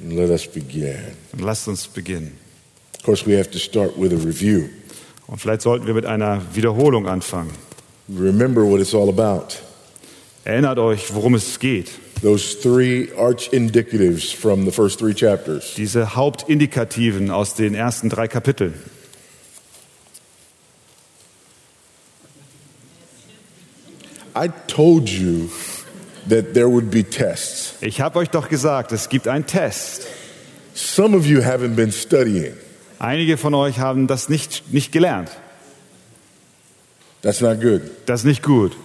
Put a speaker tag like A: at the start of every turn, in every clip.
A: Let us begin.
B: Und lasst uns beginnen.
A: Of course, we have to start with a review.
B: Und vielleicht sollten wir mit einer Wiederholung anfangen.
A: Remember what it's all about.
B: Erinnert euch, worum es geht.
A: Those three arch indicatives from the first three chapters.
B: Diese Hauptindikativen aus den ersten drei Kapiteln.
A: I told you that there would be tests.
B: Ich habe euch doch gesagt, es gibt einen Test.
A: Some of you haven't been studying.
B: Einige von euch haben das nicht, nicht gelernt.
A: That's not good.
B: Das ist nicht gut.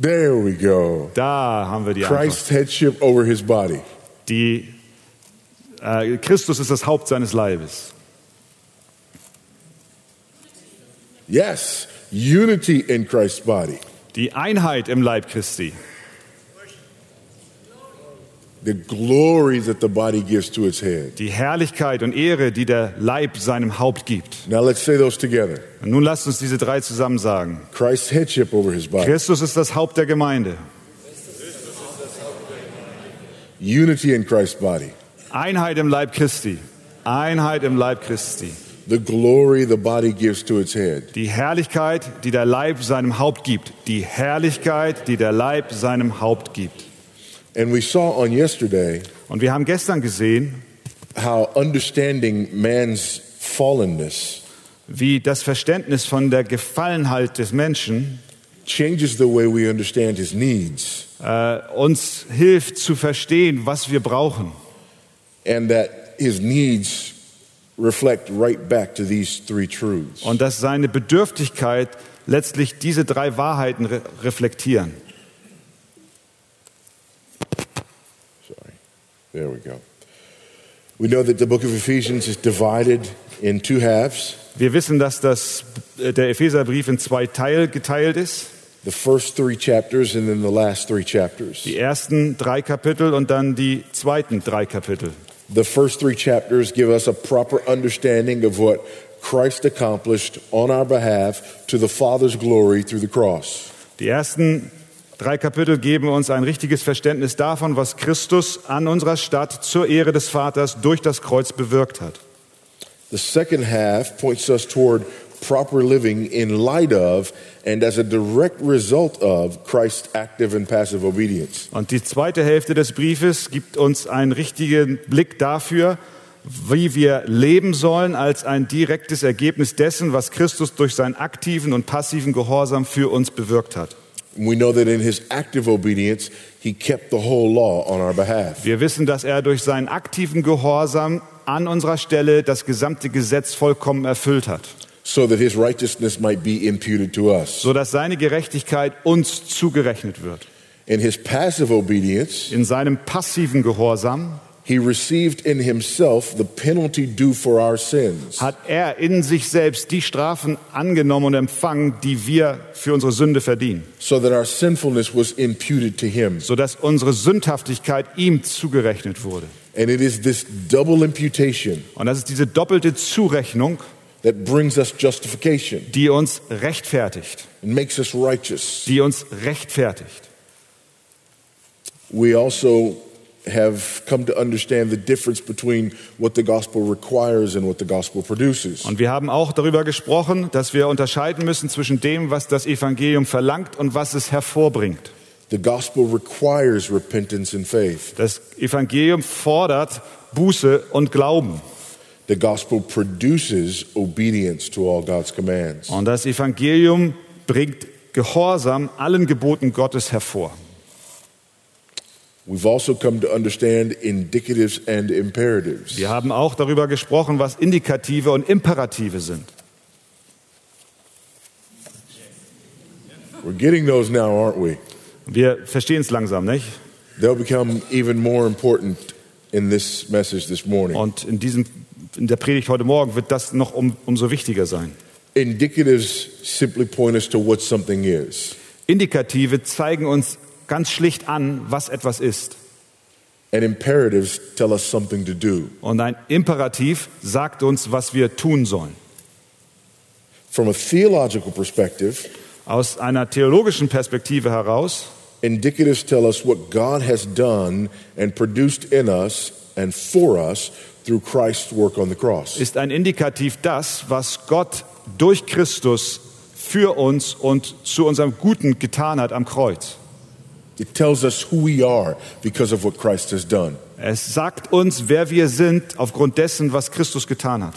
A: There we go.
B: Da haben wir die Antwort.
A: Christ's headship over his body.
B: Die, äh, Christus ist das Haupt seines Leibes.
A: Yes, unity in Christ's body.
B: Die Einheit im Leib Christi.
A: The glory that the body gives to its head.
B: Die Herrlichkeit und Ehre, die der Leib seinem Haupt gibt.
A: Now let's say those together.
B: Und nun lasst uns diese drei zusammen sagen.
A: Christ's headship over his body.
B: Christus ist das Haupt der Gemeinde.
A: Unity in Christ's body.
B: Einheit im Leib Christi. Einheit im Leib Christi.
A: The glory the body gives to its head.
B: Die Herrlichkeit, die der Leib seinem Haupt gibt. Die Herrlichkeit, die der Leib seinem Haupt gibt.
A: And we saw on yesterday
B: Und wir haben gestern gesehen,
A: how understanding man's fallenness
B: wie das Verständnis von der Gefallenheit des Menschen
A: changes the way we understand his needs.
B: äh, uns hilft zu verstehen, was wir brauchen.
A: And that his needs
B: Und dass seine Bedürftigkeit letztlich diese drei Wahrheiten re reflektieren.
A: Sorry. There we go. We know that the book of Ephesians is divided in two halves.
B: Wir wissen, dass das, äh, der Epheserbrief in zwei Teile geteilt ist.
A: The first three chapters and then the last three chapters.
B: Die ersten drei Kapitel und dann die zweiten drei Kapitel.
A: The first three chapters give us a proper understanding of what Christ accomplished on our behalf to the Father's glory through the cross.
B: Die ersten drei Kapitel geben uns ein richtiges Verständnis davon, was Christus an unserer Stadt zur Ehre des Vaters durch das Kreuz bewirkt hat.
A: The second half points us toward proper living in light of and as a direct result of Christ's active and passive obedience.
B: Und die zweite Hälfte des Briefes gibt uns einen richtigen Blick dafür, wie wir leben sollen als ein direktes Ergebnis dessen, was Christus durch seinen aktiven und passiven Gehorsam für uns bewirkt hat.
A: We know that in his active obedience, he kept the whole law on our behalf.
B: Wir wissen, dass er durch seinen aktiven Gehorsam an unserer Stelle das gesamte Gesetz vollkommen erfüllt hat,
A: so that his righteousness might be imputed to us.
B: sodass seine Gerechtigkeit uns zugerechnet wird.
A: In his passive obedience,
B: In seinem passiven Gehorsam
A: he received in himself the penalty due for our sins,
B: hat er in sich selbst die Strafen angenommen und empfangen, die wir für unsere Sünde verdienen,
A: so that our sinfulness was imputed to him.
B: sodass unsere Sündhaftigkeit ihm zugerechnet wurde.
A: And it is this double imputation
B: Und das ist diese doppelte Zurechnung,
A: that brings us justification
B: die uns rechtfertigt,
A: and makes us righteous.
B: die uns rechtfertigt.
A: We also have come to understand the difference between what the gospel requires and what the gospel produces.
B: Und wir haben auch darüber gesprochen, dass wir unterscheiden müssen zwischen dem, was das Evangelium verlangt und was es hervorbringt.
A: The gospel requires repentance and faith.
B: Das Evangelium fordert Buße und Glauben.
A: The gospel produces obedience to all God's commands.
B: Und das Evangelium bringt Gehorsam allen Geboten Gottes hervor.
A: We've also come to understand indicatives and imperatives.
B: Wir haben auch darüber gesprochen, was Indikative und Imperative sind.
A: We're getting those now, aren't we?
B: Wir verstehen es langsam, nicht?
A: They'll become even more important in this message this morning.
B: Und in, diesem, in der Predigt heute Morgen wird das noch um, umso wichtiger sein.
A: Indicatives simply point us to what something is.
B: Indikative zeigen uns ganz schlicht an, was etwas ist.
A: And imperatives tell us something to do.
B: Und ein Imperativ sagt uns, was wir tun sollen.
A: From a theological perspective,
B: Aus einer theologischen Perspektive heraus
A: Indicatives tell us what God has done and produced in us and for us through Christ's work on the cross.
B: ist ein Indikativ das, was Gott durch Christus für uns und zu unserem Guten getan hat am Kreuz.
A: It tells us who we are because of what Christ has done.
B: Es sagt uns, wer wir sind aufgrund dessen, was Christus getan hat.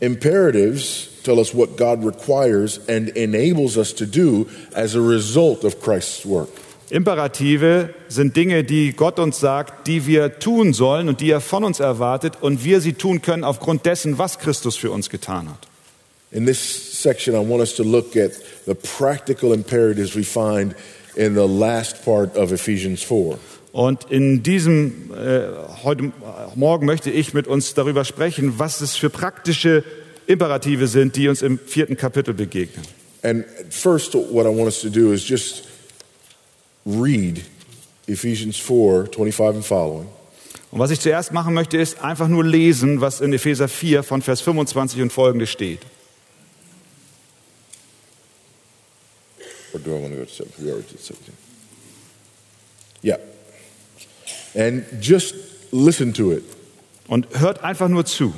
A: Imperatives tell us what God requires and enables us to do as a result of Christ's work.
B: Imperative sind Dinge, die Gott uns sagt, die wir tun sollen und die er von uns erwartet und wir sie tun können aufgrund dessen, was Christus für uns getan hat.
A: In this section, I want us to look at the practical imperatives we find in the last part of Ephesians 4.
B: Und in diesem äh, heute Morgen möchte ich mit uns darüber sprechen, was es für praktische Imperative sind, die uns im vierten Kapitel begegnen.
A: And first, what I want us to do is just read Ephesians 4 25 and following.
B: Und was ich zuerst machen möchte, ist einfach nur lesen, was in Epheser 4 von Vers 25 und folgende steht.
A: Or do I want to go to 17? We already did 17. Yeah. And just listen to it.
B: Und hört einfach nur zu.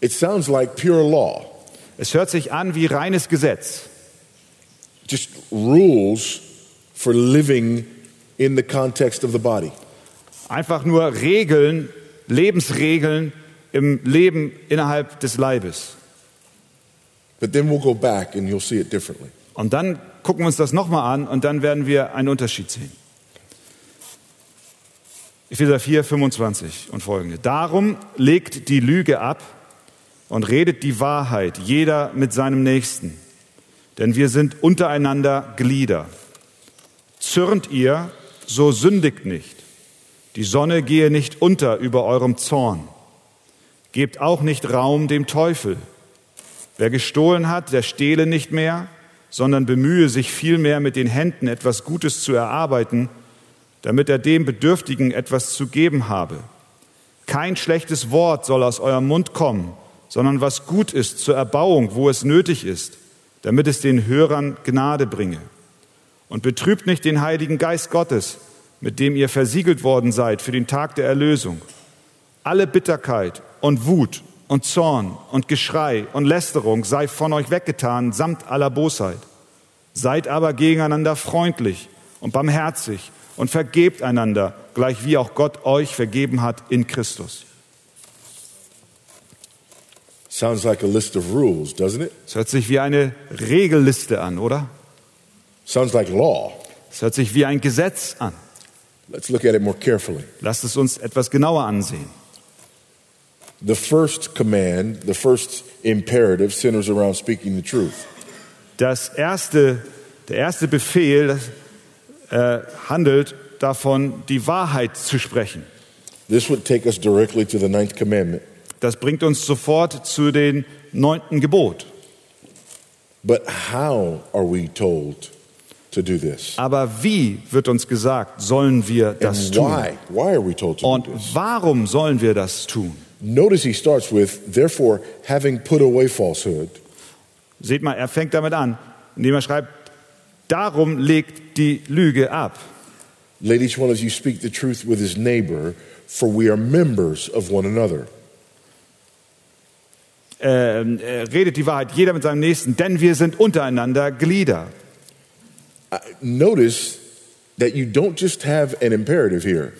A: It sounds like pure law,
B: Es hört sich an wie reines Gesetz.
A: just rules for living in the context of the body.
B: Einfach nur Regeln, Lebensregeln im Leben innerhalb des Leibes.
A: But then we'll go back and you'll see it differently.
B: Und dann gucken wir uns das nochmal an und dann werden wir einen Unterschied sehen. Epheser 4, 25 und folgende. Darum legt die Lüge ab und redet die Wahrheit, jeder mit seinem Nächsten. Denn wir sind untereinander Glieder. Zürnt ihr, so sündigt nicht. Die Sonne gehe nicht unter über eurem Zorn. Gebt auch nicht Raum dem Teufel. Wer gestohlen hat, der stehle nicht mehr, sondern bemühe sich vielmehr mit den Händen etwas Gutes zu erarbeiten, damit er dem Bedürftigen etwas zu geben habe. Kein schlechtes Wort soll aus eurem Mund kommen, sondern was gut ist zur Erbauung, wo es nötig ist, damit es den Hörern Gnade bringe. Und betrübt nicht den Heiligen Geist Gottes, mit dem ihr versiegelt worden seid für den Tag der Erlösung. Alle Bitterkeit und Wut und Zorn und Geschrei und Lästerung sei von euch weggetan, samt aller Bosheit. Seid aber gegeneinander freundlich und barmherzig und vergebt einander, gleich wie auch Gott euch vergeben hat in Christus.
A: Sounds like a list of rules, doesn't it?
B: Es hört sich wie eine Regelliste an, oder?
A: Sounds like law.
B: Es hört sich wie ein Gesetz an.
A: Let's look at it more carefully.
B: Lasst es uns etwas genauer ansehen.
A: The first command, the first imperative centers around speaking the truth.
B: Das erste, der erste Befehl äh, handelt davon, die Wahrheit zu sprechen.
A: This would take us directly to the ninth commandment.
B: Das bringt uns sofort zu den neunten Gebot.
A: But how are we told?
B: Aber wie wird uns gesagt, sollen wir das
A: And
B: tun?
A: why? Why are we told to
B: Und
A: do this?
B: warum sollen wir das tun?
A: Notice he starts with, therefore, having put away falsehood,
B: Seht mal, er fängt damit an, indem er schreibt, darum legt die Lüge ab.
A: let each one of you speak the truth with his neighbor, for we are members of one another.
B: Ähm, er redet die Wahrheit, jeder mit seinem Nächsten, denn wir sind untereinander Glieder.
A: Notice that you don't just have an imperative here.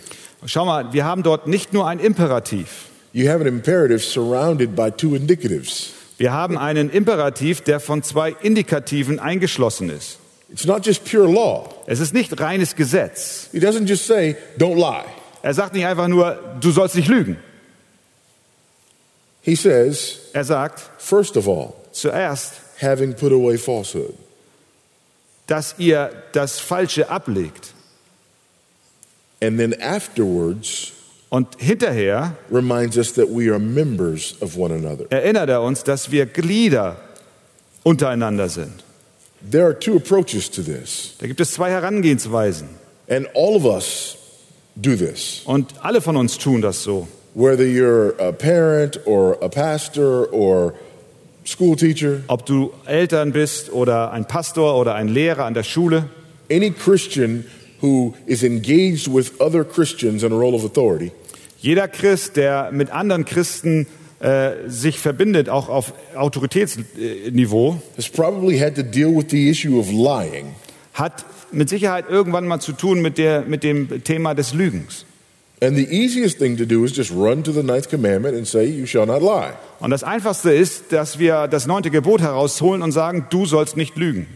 B: Schau mal, wir haben dort nicht nur ein Imperativ.
A: You have an imperative surrounded by two indicatives.
B: Wir haben einen Imperativ, der von zwei Indikativen eingeschlossen ist.
A: It's not just pure law.
B: Es ist nicht reines Gesetz.
A: He doesn't just say, don't lie.
B: Er sagt nicht einfach nur, du sollst nicht lügen.
A: He says,
B: Er sagt
A: first of all,
B: zuerst,
A: having put away falsehood.
B: Dass ihr das Falsche ablegt.
A: And then afterwards,
B: Und hinterher
A: reminds us that we are members of one another.
B: erinnert er uns, dass wir Glieder untereinander sind.
A: There are two approaches to this,
B: Da gibt es zwei Herangehensweisen.
A: and all of us do this.
B: Und alle von uns tun das so.
A: Whether you're a parent or a pastor or school teacher,
B: Ob du Eltern bist oder ein Pastor oder ein Lehrer an der Schule,
A: any Christian who is engaged with other Christians in a role of authority
B: Jeder Christ, der mit anderen Christen äh, sich verbindet, auch auf Autoritätsniveau,
A: has probably had to deal with the issue of lying.
B: hat mit Sicherheit irgendwann mal zu tun mit, der, mit dem Thema des Lügens.
A: And the easiest thing to do is just run to the ninth commandment and say, You shall not lie.
B: Und das Einfachste ist, dass wir das neunte Gebot herausholen und sagen, du sollst nicht lügen.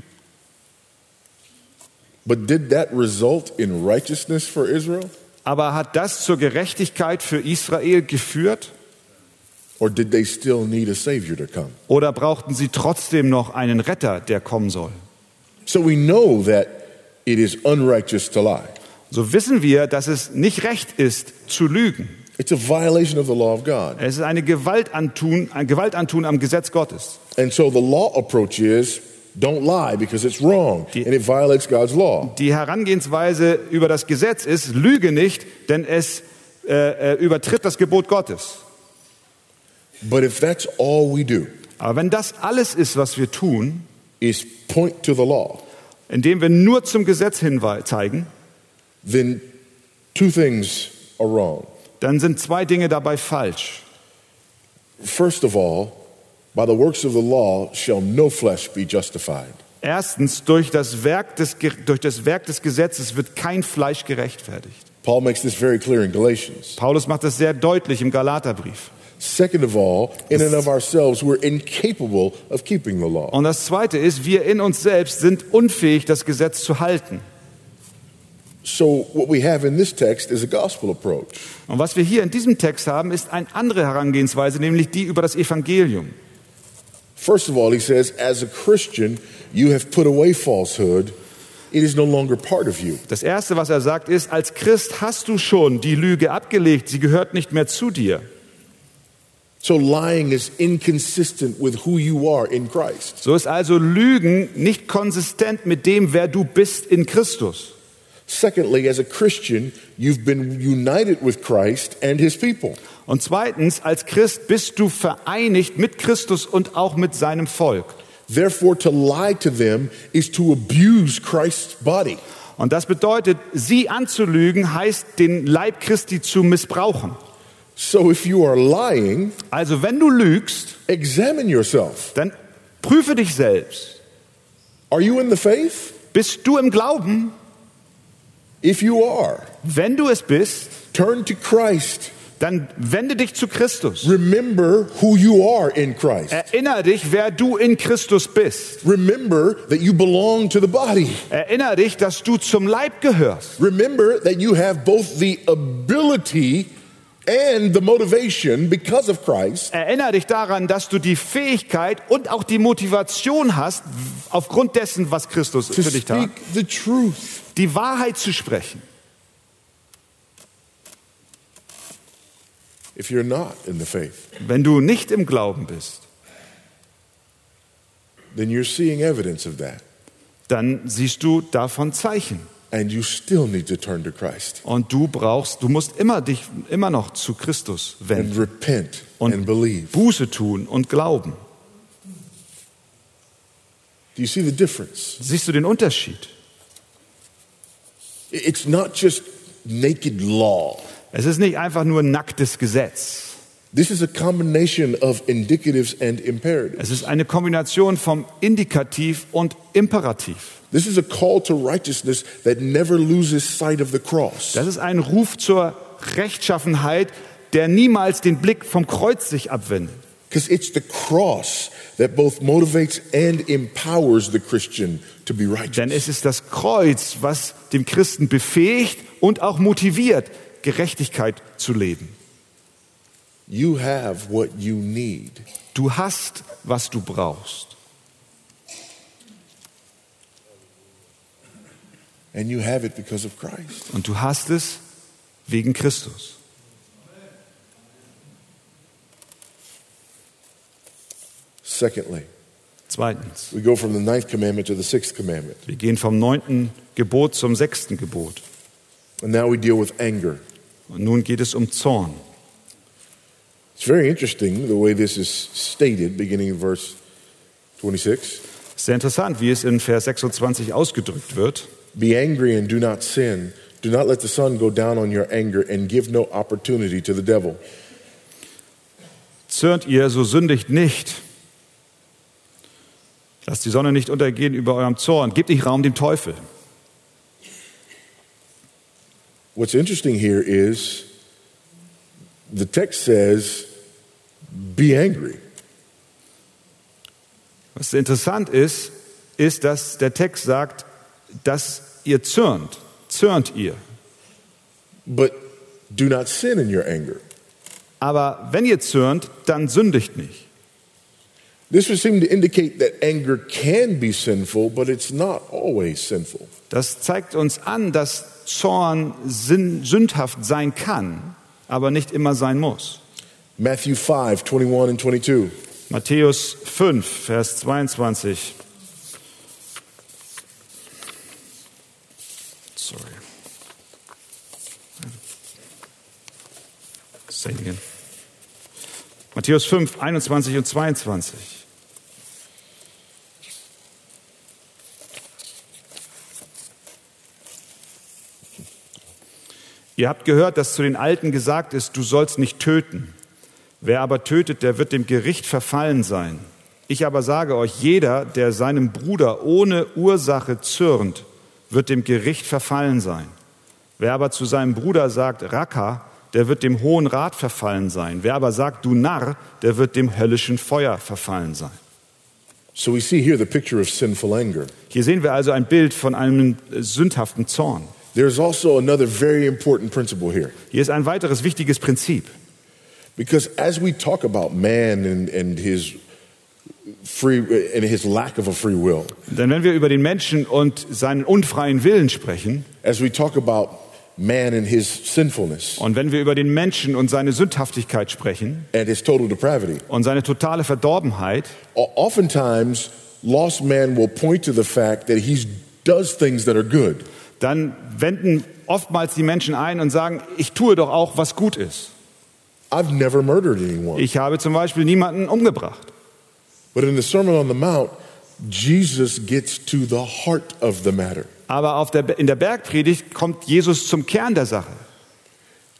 A: But did that result in righteousness for Israel?
B: Aber hat das zur Gerechtigkeit für Israel geführt?
A: Or did they still need a Savior to come?
B: Oder brauchten sie trotzdem noch einen Retter, der kommen soll?
A: So we know that it is unrighteous to lie.
B: So wissen wir, dass es nicht recht ist, zu lügen.
A: It's a violation of the law of God.
B: Es ist eine Gewaltantun, ein Gewaltantun am Gesetz Gottes.
A: And so the law approach is don't lie because it's wrong
B: Die-
A: and it violates God's law.
B: Die Herangehensweise über das Gesetz ist, lüge nicht, denn es äh, äh, übertritt das Gebot Gottes.
A: But if that's all we do
B: Aber wenn das alles ist, was wir tun,
A: is point to the law,
B: indem wir nur zum Gesetz hinweisen, zeigen,
A: then two things are wrong.
B: dann sind zwei Dinge dabei falsch.
A: First of all, by the works of the law shall no flesh be justified.
B: Erstens, durch das, Werk des, durch das Werk des Gesetzes wird kein Fleisch gerechtfertigt.
A: Paul makes this very clear in Galatians.
B: Paulus macht das sehr deutlich im Galaterbrief.
A: Second of all, in and of ourselves, we're incapable of keeping the law.
B: Und das Zweite ist, wir in uns selbst sind unfähig, das Gesetz zu halten.
A: So, what we have in this text is a gospel approach.
B: Und was wir hier in diesem Text haben, ist eine andere Herangehensweise, nämlich die über das Evangelium.
A: First of all, he says, as a Christian, you have put away falsehood, it is no longer part of you.
B: Das Erste, was er sagt, ist, als Christ hast du schon die Lüge abgelegt, sie gehört nicht mehr zu dir.
A: So, lying is inconsistent with who you are in Christ.
B: So ist also Lügen nicht konsistent mit dem, wer du bist in Christus.
A: Secondly, as a Christian, you've been united with Christ and his people.
B: Und zweitens, als Christ bist du vereinigt mit Christus und auch mit seinem Volk.
A: Therefore, to lie to them is to abuse Christ's body.
B: Und das bedeutet, sie anzulügen heißt, den Leib Christi zu missbrauchen.
A: So, if you are lying,
B: Also wenn du lügst,
A: examine yourself.
B: dann prüfe dich selbst.
A: Are you in the faith?
B: Bist du im Glauben?
A: If you are,
B: Wenn du es bist,
A: turn to Christ.
B: dann wende dich zu Christus.
A: Remember who you are in Christ.
B: Erinnere dich, wer du in Christus bist.
A: Remember that you belong to the body.
B: Erinnere dich, dass du zum Leib gehörst.
A: Remember that you have both the ability and the motivation because of Christ
B: Erinnere dich daran, dass du die Fähigkeit und auch die Motivation hast, aufgrund dessen, was Christus
A: to
B: für dich tat,
A: the truth.
B: Die Wahrheit zu sprechen.
A: If you're not in the faith,
B: Wenn du nicht im Glauben bist,
A: then you're seeing evidence of that.
B: dann siehst du davon Zeichen.
A: And you still need to turn to Christ
B: Und du brauchst, du musst immer dich immer noch zu Christus
A: and
B: wenden
A: repent
B: und
A: and believe.
B: Buße tun und glauben.
A: Do you see the difference?
B: Siehst du den Unterschied?
A: It's not just naked law.
B: Es ist nicht einfach nur nacktes Gesetz.
A: This is a combination of indicatives and imperatives.
B: Es ist eine Kombination vom Indikativ und Imperativ.
A: This is a call to righteousness that never loses sight of the cross.
B: Das ist ein Ruf zur Rechtschaffenheit, der niemals den Blick vom Kreuz sich abwendet.
A: Because it's the cross that both motivates and empowers the Christian to be
B: Denn
A: righteous.
B: es ist das Kreuz, was dem Christen befähigt und auch motiviert, Gerechtigkeit zu leben.
A: You have what you need.
B: Du hast, was du brauchst.
A: And you have it because of Christ.
B: Und du hast es wegen Christus.
A: Secondly,
B: Zweitens,
A: we go from the ninth commandment to the sixth commandment.
B: wir gehen vom neunten Gebot zum sechsten Gebot.
A: And now we deal with anger.
B: Und nun geht es um Zorn.
A: It's very interesting the way this is stated, beginning in verse 26.
B: Sehr interessant, wie es in Vers 26 ausgedrückt wird.
A: Be angry and do not sin. Do not let the sun go down on your anger and give no opportunity to the devil.
B: Zürnt ihr, so sündigt nicht. Lasst die Sonne nicht untergehen über eurem Zorn. Gebt nicht Raum dem Teufel.
A: What's interesting here is the text says, be angry.
B: Was interessant ist, ist, dass der Text sagt, dass ihr zürnt. Zürnt ihr.
A: But do not sin in your anger.
B: Aber wenn ihr zürnt, dann sündigt nicht.
A: This would seem to indicate that anger can be sinful, but it's not always sinful.
B: Das zeigt uns an, dass Zorn sündhaft sein kann, aber nicht immer sein muss.
A: Matthew 5, 21 and 22.
B: Matthäus 5, Vers 22. Sorry. Say it again. Matthäus 5, 21 und 22. Ihr habt gehört, dass zu den Alten gesagt ist, du sollst nicht töten. Wer aber tötet, der wird dem Gericht verfallen sein. Ich aber sage euch, jeder, der seinem Bruder ohne Ursache zürnt, wird dem Gericht verfallen sein. Wer aber zu seinem Bruder sagt, Raka, der wird dem Hohen Rat verfallen sein. Wer aber sagt, du Narr, der wird dem höllischen Feuer verfallen sein.
A: So we see here the picture of sinful anger.
B: Hier sehen wir also ein Bild von einem sündhaften Zorn.
A: There's also another very important principle here.
B: Hier ist ein weiteres wichtiges Prinzip.
A: Because as we talk about man and, and his free and his lack of a free will,
B: Denn wenn wir über den Menschen und seinen unfreien Willen sprechen
A: as we talk about man and his sinfulness
B: und wenn wir über den Menschen und seine Sündhaftigkeit sprechen
A: and his total depravity,
B: und seine totale Verdorbenheit,
A: oftentimes lost man will point to the fact that he does things that are good.
B: Dann wenden oftmals die Menschen ein und sagen, ich tue doch auch, was gut ist.
A: I've never murdered anyone.
B: Ich habe zum Beispiel niemanden umgebracht.
A: But in the Sermon on the Mount, Jesus gets to the heart of the matter.
B: Aber der, in der Bergpredigt kommt Jesus zum Kern der Sache.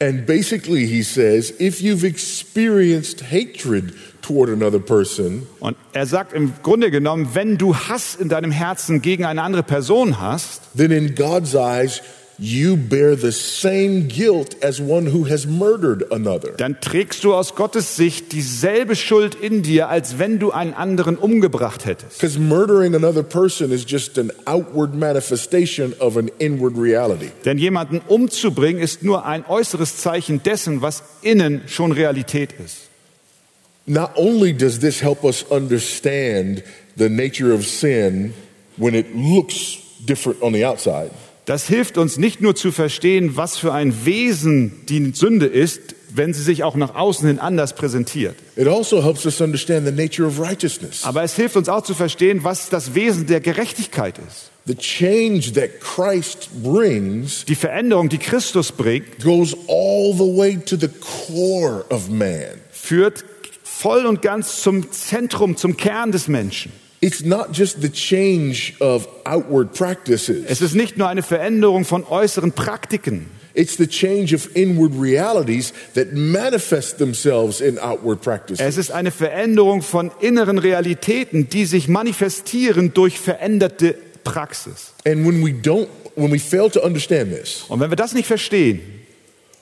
A: And basically, he says, if you've experienced hatred toward another person,
B: Und er sagt im Grunde genommen, wenn du Hass in deinem Herzen gegen eine andere Person hast,
A: then in God's eyes, you bear the same guilt as one who has murdered another.
B: dann trägst du aus Gottes Sicht dieselbe Schuld in dir, als wenn du einen anderen umgebracht hättest.
A: Because murdering another person is just an outward manifestation of an inward reality.
B: Denn jemanden umzubringen ist nur ein äußeres Zeichen dessen, was innen schon Realität ist.
A: Not only does this help us understand the nature of sin when it looks different on the outside,
B: Das hilft uns nicht nur zu verstehen, was für ein Wesen die Sünde ist, wenn sie sich auch nach außen hin anders präsentiert.
A: it also helps us understand the nature of righteousness.
B: Aber es hilft uns auch zu verstehen, was das Wesen der Gerechtigkeit ist.
A: The change that Christ brings
B: Die Veränderung, die Christus bringt,
A: goes all the way to the core of man.
B: führt voll und ganz zum Zentrum, zum Kern des Menschen.
A: It's not just the change of outward practices.
B: Es ist nicht nur eine Veränderung von äußeren Praktiken.
A: It's the change of inward realities that manifest themselves in outward practices.
B: Es ist eine Veränderung von inneren Realitäten, die sich manifestieren durch veränderte Praxis.
A: And when we don't, when we fail to understand this,
B: Und wenn wir das nicht verstehen,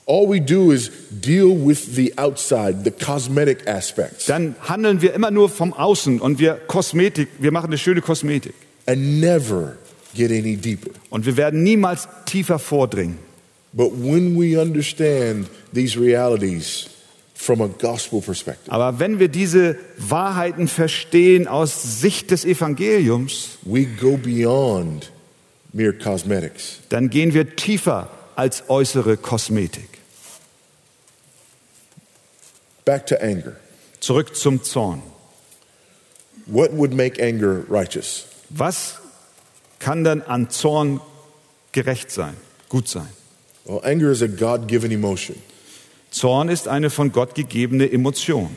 A: all we do is deal with the outside, the cosmetic aspects,
B: dann handeln wir immer nur vom Außen und wir Kosmetik, wir machen eine schöne Kosmetik.
A: and never get any deeper.
B: Und wir werden niemals tiefer vordringen.
A: But when we understand these realities from a gospel perspective,
B: Aber wenn wir diese Wahrheiten verstehen aus Sicht des Evangeliums,
A: we go beyond mere cosmetics.
B: dann gehen wir tiefer als äußere Kosmetik.
A: Back to anger.
B: Zurück zum Zorn.
A: What would make anger righteous?
B: Was kann dann an Zorn gerecht sein, gut sein?
A: Well, anger is a God given emotion.
B: Zorn ist eine von Gott gegebene Emotion.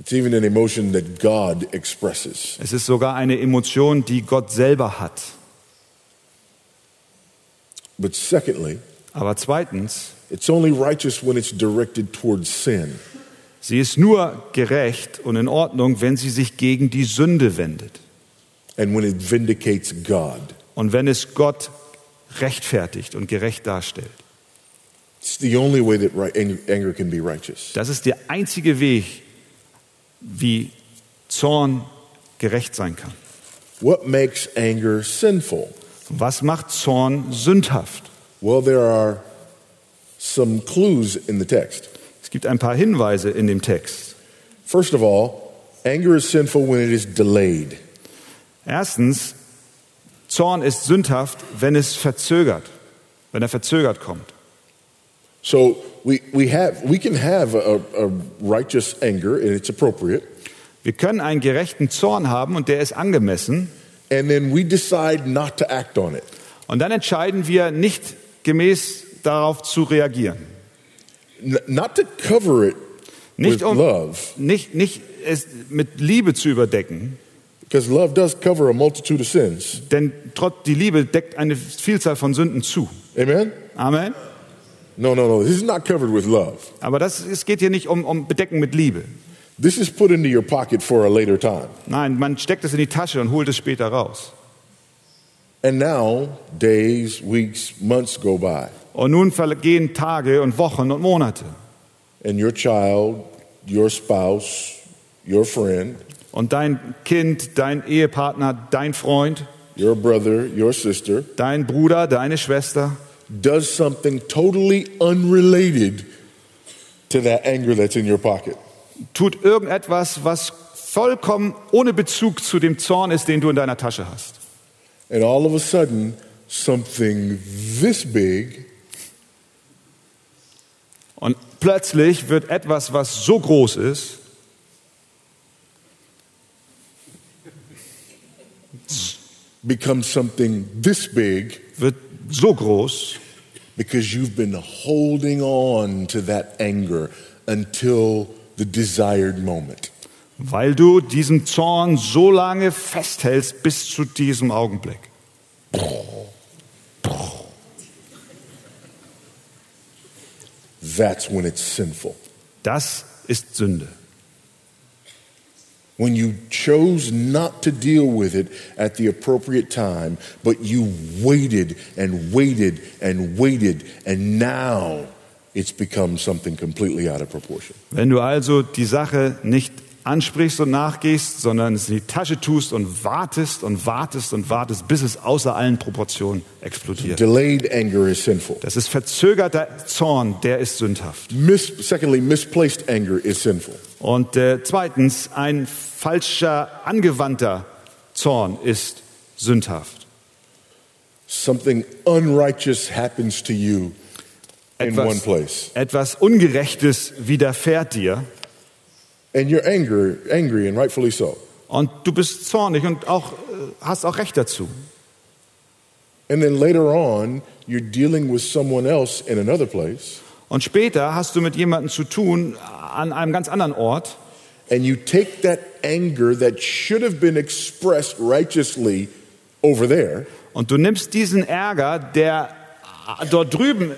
A: It's even an emotion that God expresses.
B: Es ist sogar eine Emotion, die Gott selber hat.
A: But secondly,
B: Aber zweitens,
A: it's only righteous when it's directed towards sin.
B: Sie ist nur gerecht und in Ordnung, wenn sie sich gegen die Sünde wendet
A: and when it vindicates God.
B: und wenn es Gott rechtfertigt und gerecht darstellt.
A: It's the only way that right, ang- anger can be righteous.
B: Das ist der einzige Weg, wie Zorn gerecht sein kann.
A: What makes anger sinful?
B: Was macht Zorn sündhaft?
A: Well, there are some clues in the text.
B: Es gibt ein paar Hinweise in dem Text.
A: First of all, anger is sinful when it is delayed.
B: Erstens, Zorn ist sündhaft, wenn es verzögert, wenn er verzögert kommt.
A: So we, we, have, we can have a, a righteous anger, and it's appropriate,
B: Wir können einen gerechten Zorn haben und der ist angemessen.
A: and then we decide not to act on it.
B: Und dann entscheiden wir nicht gemäß darauf zu reagieren.
A: Not to cover it
B: Nicht
A: with
B: um
A: love,
B: nicht, nicht es mit Liebe zu überdecken,
A: because love does cover a multitude of sins.
B: denn trotz die Liebe deckt eine Vielzahl von Sünden zu.
A: Amen?
B: Amen.
A: No, no, no. This is not covered with love.
B: Aber das, es geht hier nicht um, um Bedecken mit Liebe.
A: This is put into your pocket for a later time.
B: Nein, man steckt es in die Tasche und holt es später raus.
A: And now, days, weeks, months go by,
B: Und nun vergehen Tage und Wochen und Monate.
A: and your child, your spouse, your friend,
B: Und dein Kind, dein Ehepartner, dein Freund,
A: your brother, your sister
B: dein Bruder, deine Schwester
A: does something totally unrelated to that anger that's in your pocket.
B: tut irgendetwas, was vollkommen ohne Bezug zu dem Zorn ist, den du in deiner Tasche hast.
A: And all of a sudden, something this big
B: Und plötzlich wird etwas, was so groß ist,
A: becomes something this big
B: wird so groß,
A: because you've been holding on to that anger until the desired moment.
B: weil du diesen Zorn so lange festhältst bis zu diesem Augenblick.
A: That's when it's sinful.
B: Das ist Sünde.
A: When you chose not to deal with it at the appropriate time, but you waited and waited and waited, and now it's become something completely out of proportion.
B: Wenn du also die Sache nicht ansprichst und nachgehst, sondern es in die Tasche tust und wartest und wartest und wartest, bis es außer allen Proportionen explodiert.
A: Delayed anger is sinful.
B: Das ist verzögerter Zorn, der ist sündhaft.
A: Mis- secondly, misplaced anger is sinful.
B: Und äh, zweitens, ein falscher, angewandter Zorn ist sündhaft.
A: Something unrighteous happens to you in
B: Etwas-
A: one place,
B: Etwas Ungerechtes widerfährt dir
A: and you're angry, angry, and rightfully so.
B: und du bist zornig und auch, äh, hast auch Recht dazu.
A: And then later on, you're dealing with someone else in another place,
B: Und später hast du mit jemandem zu tun an einem ganz anderen Ort
A: and you take that anger that should have been expressed righteously over there,
B: und du nimmst diesen Ärger, der äh, dort drüben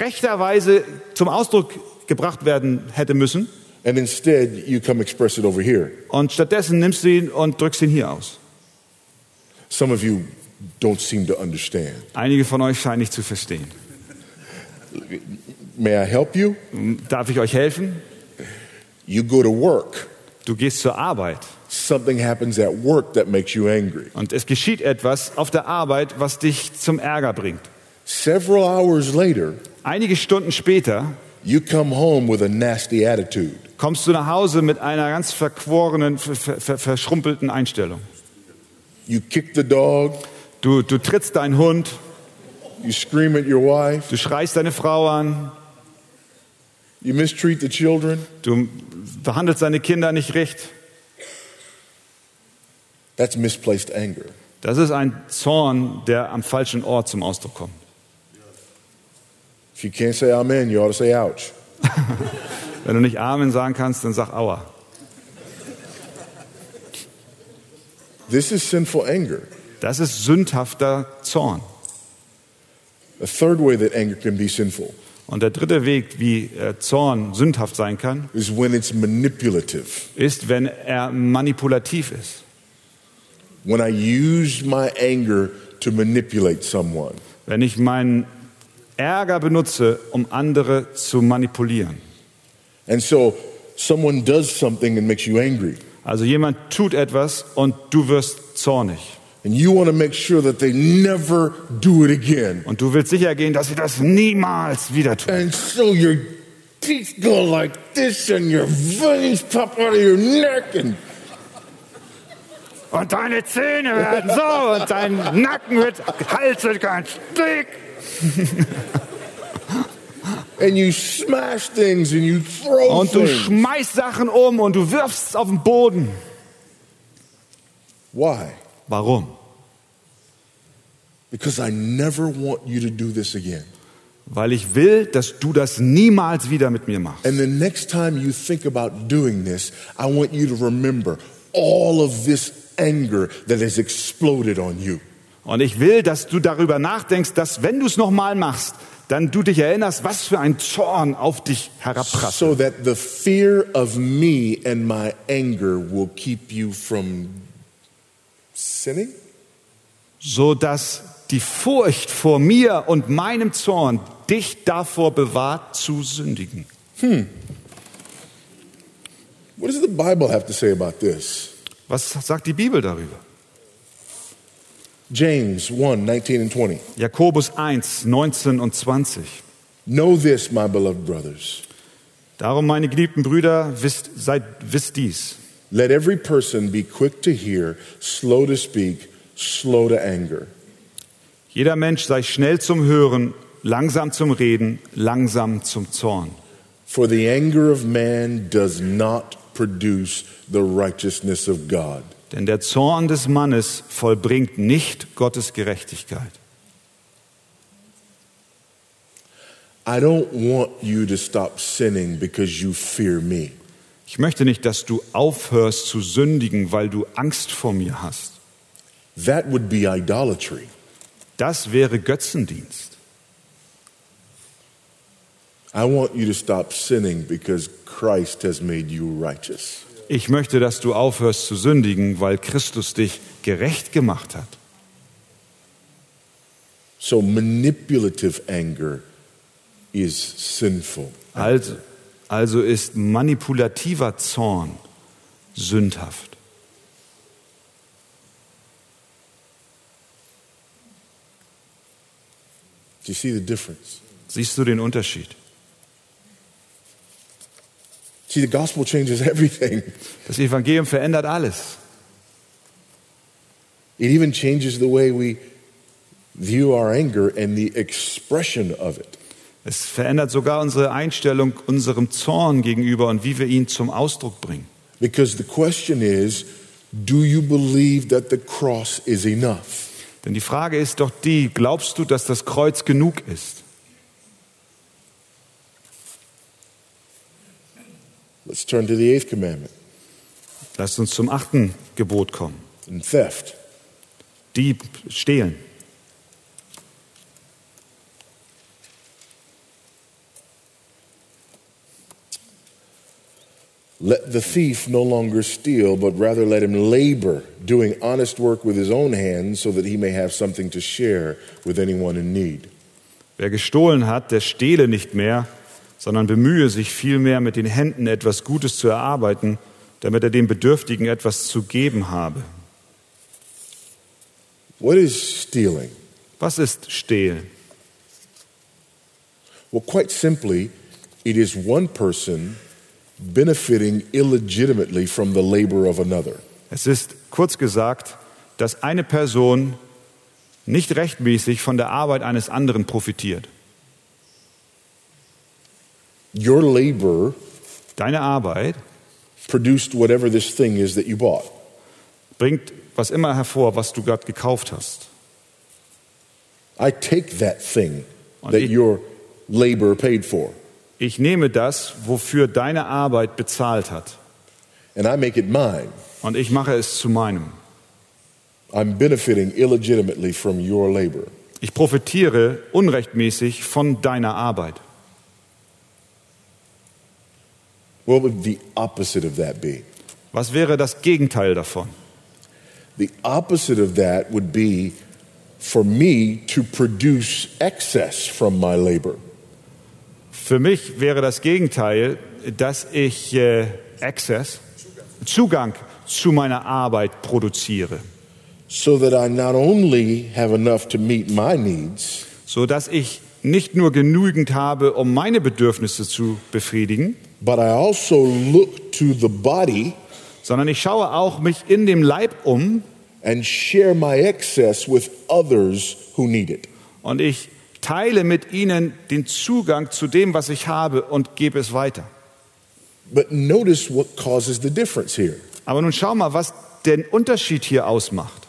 B: rechterweise zum Ausdruck gebracht werden hätte müssen,
A: and instead you come express it over here.
B: und stattdessen nimmst du ihn und drückst ihn hier aus.
A: Some of you don't seem to understand.
B: Einige von euch scheinen nicht zu verstehen.
A: May I help you?
B: Darf ich euch helfen?
A: You go to work.
B: Du gehst zur Arbeit
A: Something happens at work that makes you angry.
B: und es geschieht etwas auf der Arbeit, was dich zum Ärger bringt.
A: Several hours later,
B: Einige Stunden später
A: you come home with a nasty attitude.
B: Kommst du nach Hause mit einer ganz verquorenen, ver, ver, ver, verschrumpelten Einstellung.
A: You kick the dog,
B: Du, du trittst deinen Hund,
A: you scream at your wife,
B: du schreist deine Frau an,
A: you mistreat the children.
B: du behandelst deine Kinder nicht recht.
A: That's misplaced anger.
B: Das ist ein Zorn, der am falschen Ort zum Ausdruck kommt.
A: If you can't say amen, you ought to say ouch.
B: Wenn du nicht Amen sagen kannst, dann sag Aua.
A: This is sinful anger.
B: Das ist sündhafter Zorn.
A: A third way that anger can be sinful
B: Und der dritte Weg, wie äh, Zorn sündhaft sein kann,
A: is when it's manipulative.
B: ist, wenn er manipulativ ist.
A: When I use my anger to manipulate someone.
B: Wenn ich meinen Ärger benutze, um andere zu manipulieren.
A: And so someone does something and makes you angry.
B: Also jemand tut etwas und du wirst zornig.
A: And you want to make sure that they never do it again.
B: Und du willst sicher gehen, dass sie das niemals wieder tun.
A: And so your teeth go like this and your veins pop out of your neck and
B: Und deine Zähne werden so und dein Nacken wird, Hals wird ganz dick.
A: And you smash things and you throw
B: Und du
A: things.
B: schmeißt Sachen um und du wirfst es auf den Boden.
A: Why?
B: Warum?
A: Because I never want you to do this again.
B: Weil ich will, dass du das niemals wieder mit mir machst.
A: And the next time you think about doing this, I want you to remember all of this anger that has exploded on you.
B: Und ich will, dass du darüber nachdenkst, dass wenn du es nochmal machst, dann du dich erinnerst, was für ein Zorn auf dich herabprasselt.
A: So that the fear of me and my anger will keep you from sinning?
B: So dass die Furcht vor mir und meinem Zorn dich davor bewahrt zu sündigen.
A: What does the Bible have to say about this?
B: Was sagt die Bibel darüber?
A: James 1 19 and 20.
B: Jakobus 1, 19 und 20.
A: Know this, my beloved brothers.
B: Darum, meine geliebten Brüder, wisst, seid, wisst dies.
A: Let every person be quick to hear, slow to speak, slow to anger.
B: Jeder Mensch sei schnell zum Hören, langsam zum Reden, langsam zum Zorn.
A: For the anger of man does not produce the righteousness of God.
B: Denn der Zorn des Mannes vollbringt nicht Gottes Gerechtigkeit.
A: I don't want you to stop sinning because you fear me.
B: Ich möchte nicht, dass du aufhörst zu sündigen, weil du Angst vor mir hast.
A: That would be idolatry.
B: Das wäre Götzendienst.
A: I want you to stop sinning because Christ has made you righteous.
B: Ich möchte, dass du aufhörst zu sündigen, weil Christus dich gerecht gemacht hat.
A: So manipulative anger is sinful.
B: Also, also ist manipulativer Zorn sündhaft.
A: Do you see the difference?
B: Siehst du den Unterschied?
A: See, the gospel changes everything.
B: Das Evangelium verändert alles.
A: It even changes the way we view our anger and the expression of it.
B: Es verändert sogar unsere Einstellung unserem Zorn gegenüber und wie wir ihn zum Ausdruck bringen.
A: Because the question is do you believe that the cross is enough?
B: Denn die Frage ist doch die, glaubst du, dass das Kreuz genug ist?
A: Let's turn to the eighth commandment
B: Lasst uns zum achten Gebot kommen.
A: in theft.
B: Dieb stehlen.
A: Let the thief no longer steal, but rather let him labor, doing honest work with his own hands, so that he may have something to share with anyone in need.
B: Wer gestohlen hat, der stehle nicht mehr, sondern bemühe sich vielmehr mit den Händen etwas Gutes zu erarbeiten, damit er dem Bedürftigen etwas zu geben habe.
A: What is stealing?
B: Was ist stehlen?
A: Well, quite simply, it is one person benefiting illegitimately from the labor of another.
B: Es ist kurz gesagt, dass eine Person nicht rechtmäßig von der Arbeit eines anderen profitiert.
A: Your labor
B: Deine Arbeit
A: produced whatever this thing is that you bought.
B: bringt was immer hervor, was du gerade gekauft hast.
A: I take that thing
B: Und
A: that
B: ich-
A: your labor paid for,
B: Ich nehme das, wofür deine Arbeit bezahlt hat,
A: and I make it mine.
B: und ich mache es zu meinem.
A: I'm benefiting illegitimately from your labor.
B: Ich profitiere unrechtmäßig von deiner Arbeit.
A: What would the opposite of that be?
B: Was wäre das Gegenteil davon?
A: The opposite of that would be for me to produce excess from my labor.
B: Für mich wäre das Gegenteil, dass ich äh, Access, Zugang zu meiner Arbeit produziere,
A: so that I not only have enough to meet my needs,
B: so dass ich nicht nur genügend habe, um meine Bedürfnisse zu befriedigen,
A: but I also look to the body
B: sondern ich schaue auch mich in dem Leib um
A: and share my excess with others who need it.
B: und ich teile mit ihnen den Zugang zu dem, was ich habe und gebe es weiter.
A: But notice what causes the difference here.
B: Aber nun schau mal, was den Unterschied hier ausmacht.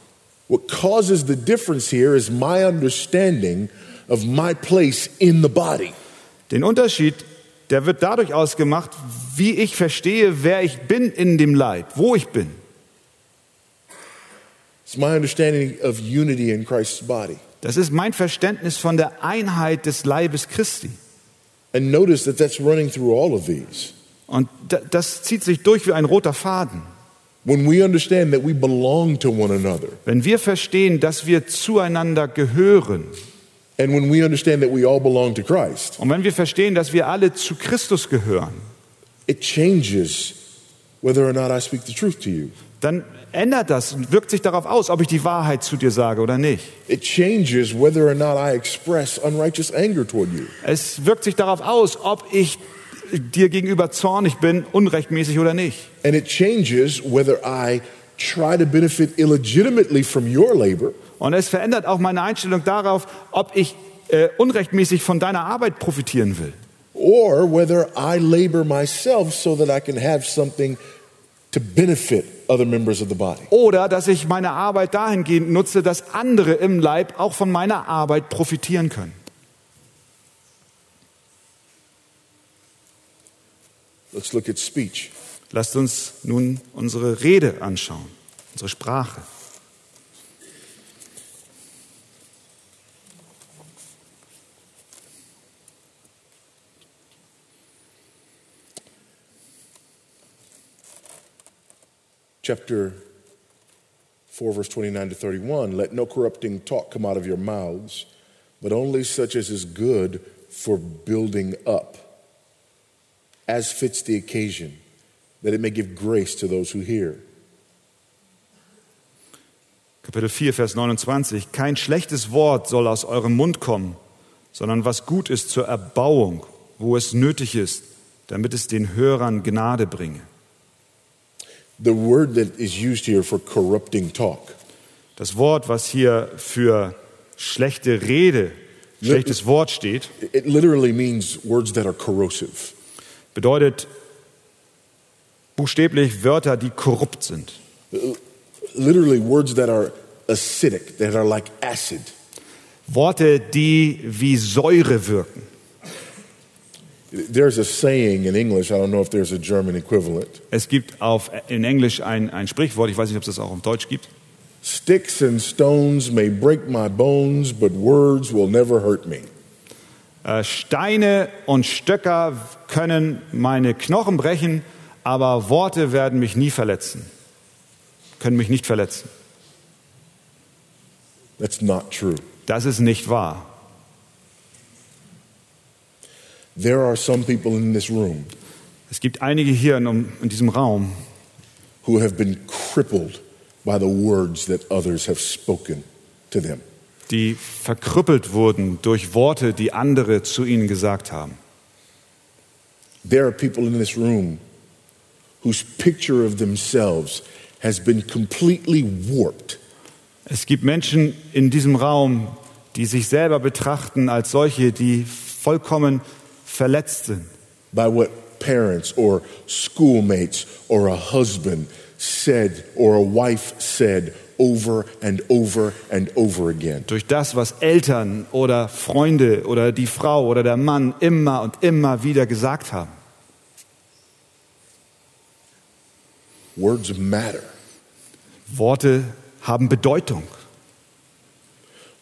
A: What causes the difference here is my understanding of my place in the body.
B: Den Unterschied, der wird dadurch ausgemacht, wie ich verstehe, wer ich bin in dem Leib, wo ich bin.
A: It's my understanding of unity in Christ's body.
B: Das ist mein Verständnis von der Einheit des Leibes Christi.
A: And notice that that's running through all of these.
B: Und da- das zieht sich durch wie ein roter Faden.
A: When we understand that we belong to one another,
B: Wenn wir verstehen, dass wir zueinander gehören
A: and when we understand that we all belong to Christ,
B: und wenn wir verstehen, dass wir alle zu Christus gehören,
A: it changes whether or not I speak the truth to you.
B: dann ändert das und wirkt sich darauf aus, ob ich die Wahrheit zu dir sage oder nicht.
A: It changes whether or not I express unrighteous anger toward you.
B: Es wirkt sich darauf aus, ob ich dir gegenüber zornig bin, unrechtmäßig oder nicht.
A: And it changes whether I try to benefit illegitimately from your labor
B: Und es verändert auch meine Einstellung darauf, ob ich äh, unrechtmäßig von deiner Arbeit profitieren will.
A: or whether I labor myself so that I can have something to benefit other members of the body.
B: Oder dass ich meine Arbeit dahingehend nutze, dass andere im Leib auch von meiner Arbeit profitieren können.
A: Let's look at speech.
B: Lasst uns nun unsere Rede anschauen, unsere Sprache.
A: Chapter 4, verse 29 to 31 Let no corrupting talk come out of your mouths, but only such as is good for building up, as fits the occasion, that it may give grace to those who hear.
B: Kapitel 4, Vers 29. Kein schlechtes Wort soll aus eurem Mund kommen, sondern was gut ist zur Erbauung, wo es nötig ist, damit es den Hörern Gnade bringe.
A: The word that is used here for corrupting talk
B: Das Wort, was hier für schlechte Rede, schlechtes Wort steht,
A: it literally means words that are corrosive.
B: bedeutet buchstäblich Wörter, die korrupt sind.
A: Literally words that are acidic, that are like acid.
B: Worte, die wie Säure wirken.
A: There's a saying in English, I don't know if there's a German equivalent.
B: Es gibt auf, in Englisch ein, ein Sprichwort, ich weiß nicht, ob es das auch auf Deutsch gibt.
A: Sticks and stones may break my bones, but words will never hurt me.
B: Äh, Steine und Stöcker können meine Knochen brechen, aber Worte werden mich nie verletzen. Können mich nicht verletzen.
A: That's not true.
B: Das ist nicht wahr.
A: There are some people in this room
B: Es gibt einige hier in, in diesem Raum,
A: who have been crippled by the words that others have spoken to them.
B: die verkrüppelt wurden durch Worte, die andere zu ihnen gesagt haben.
A: There are people in this room whose picture of themselves has been completely warped
B: Es gibt Menschen in diesem Raum, die sich selber betrachten als solche, die vollkommen verletzt sind.
A: by what parents or schoolmates or a husband said or a wife said over and over and over again.
B: Durch das, was Eltern oder Freunde oder die Frau oder der Mann immer und immer wieder gesagt haben.
A: Words matter.
B: Worte haben Bedeutung.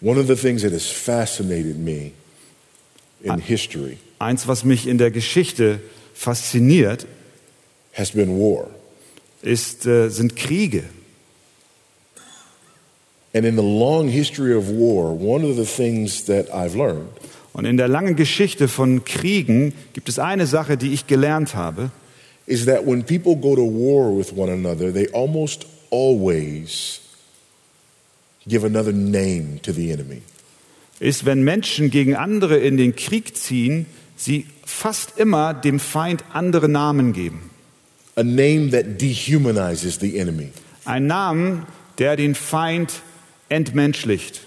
A: One of the things that has fascinated me in history
B: Eins, was mich in der Geschichte fasziniert,
A: has been war.
B: ist, äh, sind Kriege.
A: And in the long history of war, one of the things that I've learned
B: Und in der langen Geschichte von Kriegen gibt es eine Sache, die ich gelernt habe.
A: is that when people go to war with one another, they almost always give another name to the enemy.
B: ist, wenn Menschen gegen andere in den Krieg ziehen, sie fast immer dem Feind andere Namen geben.
A: A name that dehumanizes the enemy.
B: Ein Namen, der den Feind entmenschlicht.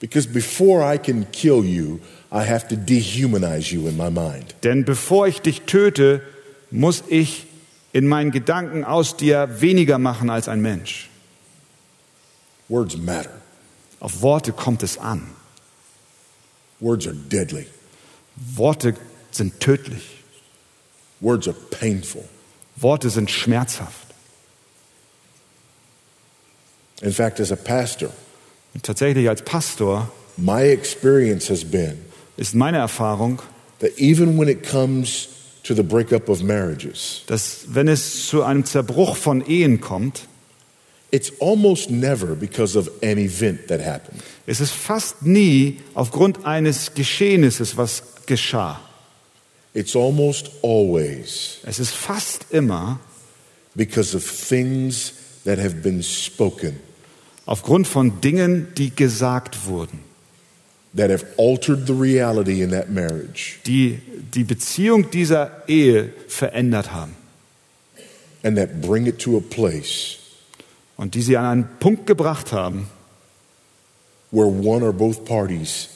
A: Because before I can kill you, I have to dehumanize you in my mind.
B: Denn bevor ich dich töte, muss ich in meinen Gedanken aus dir weniger machen als ein Mensch.
A: Words matter.
B: Auf Worte kommt es an.
A: Words are deadly.
B: Worte sind tödlich.
A: Words are painful.
B: Worte sind schmerzhaft.
A: In fact, as a pastor,
B: Und tatsächlich als Pastor
A: my experience has been
B: ist meine Erfahrung,
A: that even when it comes to the breakup of marriages,
B: dass wenn es zu einem Zerbruch von Ehen kommt,
A: it's almost never because of an event that happened.
B: Es ist fast nie aufgrund eines Geschehnisses, was geschah.
A: It's almost always
B: Es ist fast immer
A: because of things that have been spoken
B: aufgrund von Dingen, die gesagt wurden,
A: that have altered the reality in that marriage
B: die die Beziehung dieser Ehe verändert haben
A: and that bring it to a place
B: und die sie an einen Punkt gebracht haben,
A: where one or both parties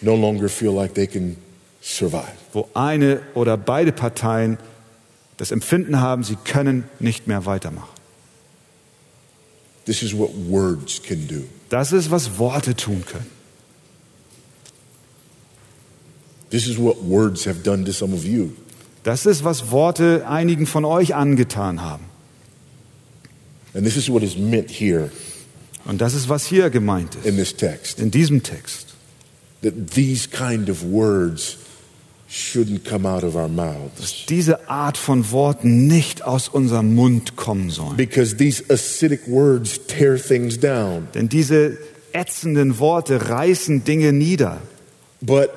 A: no longer feel like they can survive.
B: wo eine oder beide Parteien das Empfinden haben, sie können nicht mehr weitermachen.
A: This is what words can do.
B: Das ist, was Worte tun können.
A: This is what words have done to some of you.
B: Das ist, was Worte einigen von euch angetan haben.
A: And this is what is meant here
B: Und das ist, was hier gemeint ist,
A: in this text.
B: in diesem Text.
A: That these kind of words shouldn't come out of our mouths.
B: diese Art von Worten nicht aus unserem Mund kommen sollen.
A: Because these acidic words tear things down.
B: Denn diese ätzenden Worte reißen Dinge nieder.
A: But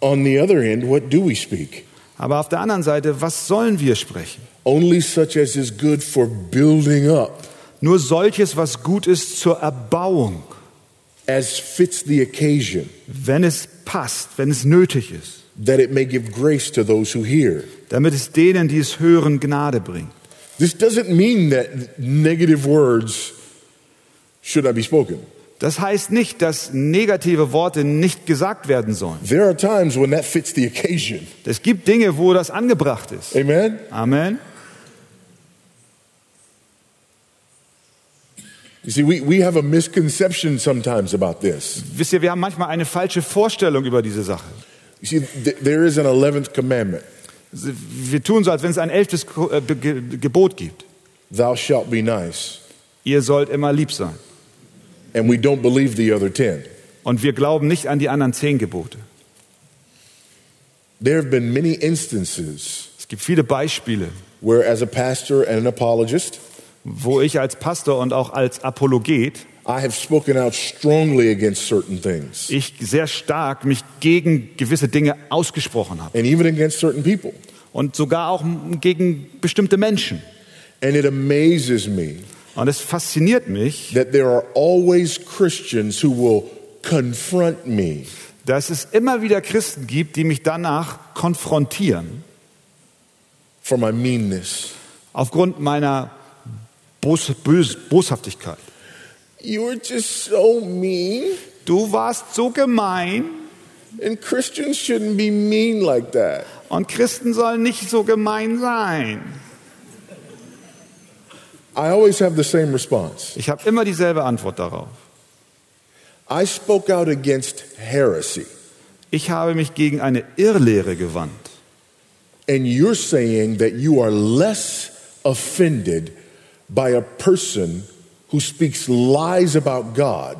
A: on the other end, what do we speak?
B: Aber auf der anderen Seite, was sollen wir sprechen?
A: Only such as is good for building up,
B: Nur solches, was gut ist zur Erbauung,
A: as fits the occasion,
B: wenn es passt, wenn es nötig ist,
A: that it may give grace to those who hear.
B: damit es denen, die es hören, Gnade bringt.
A: This doesn't mean that negative words should not be spoken.
B: Das heißt nicht, dass negative Worte nicht gesagt werden sollen.
A: There are times when that fits the occasion.
B: Es gibt Dinge, wo das angebracht ist.
A: Amen?
B: Amen.
A: You see, we, we have a misconception sometimes about this.
B: Wisst ihr, wir haben manchmal eine falsche Vorstellung über diese Sache.
A: You see, th- there is an 11th commandment
B: Wir tun so, als wenn es ein elftes äh, Gebot gibt.
A: Thou shalt be nice.
B: Ihr sollt immer lieb sein.
A: And we don't believe the other 10.
B: Und wir glauben nicht an die anderen zehn Gebote.
A: There have been many instances
B: Es gibt viele Beispiele,
A: where, as a pastor and an apologist,
B: wo ich als Pastor und auch als Apologet
A: I have spoken out strongly against certain things
B: ich sehr stark mich gegen gewisse Dinge ausgesprochen habe
A: and even against certain people.
B: und sogar auch gegen bestimmte Menschen.
A: And it amazes me
B: Und es fasziniert mich,
A: that there are always Christians who will confront me
B: dass es immer wieder Christen gibt, die mich danach konfrontieren
A: for my meanness.
B: aufgrund meiner Bos Bös Boshaftigkeit.
A: You just so mean,
B: Du warst so gemein
A: and Christians shouldn't be mean like that.
B: und Christen sollen nicht so gemein sein.
A: I always have the same response.
B: Ich habe immer dieselbe Antwort darauf.
A: I spoke out against heresy,
B: Ich habe mich gegen eine Irrlehre gewandt.
A: and you're saying that you are less offended by a person who speaks lies about God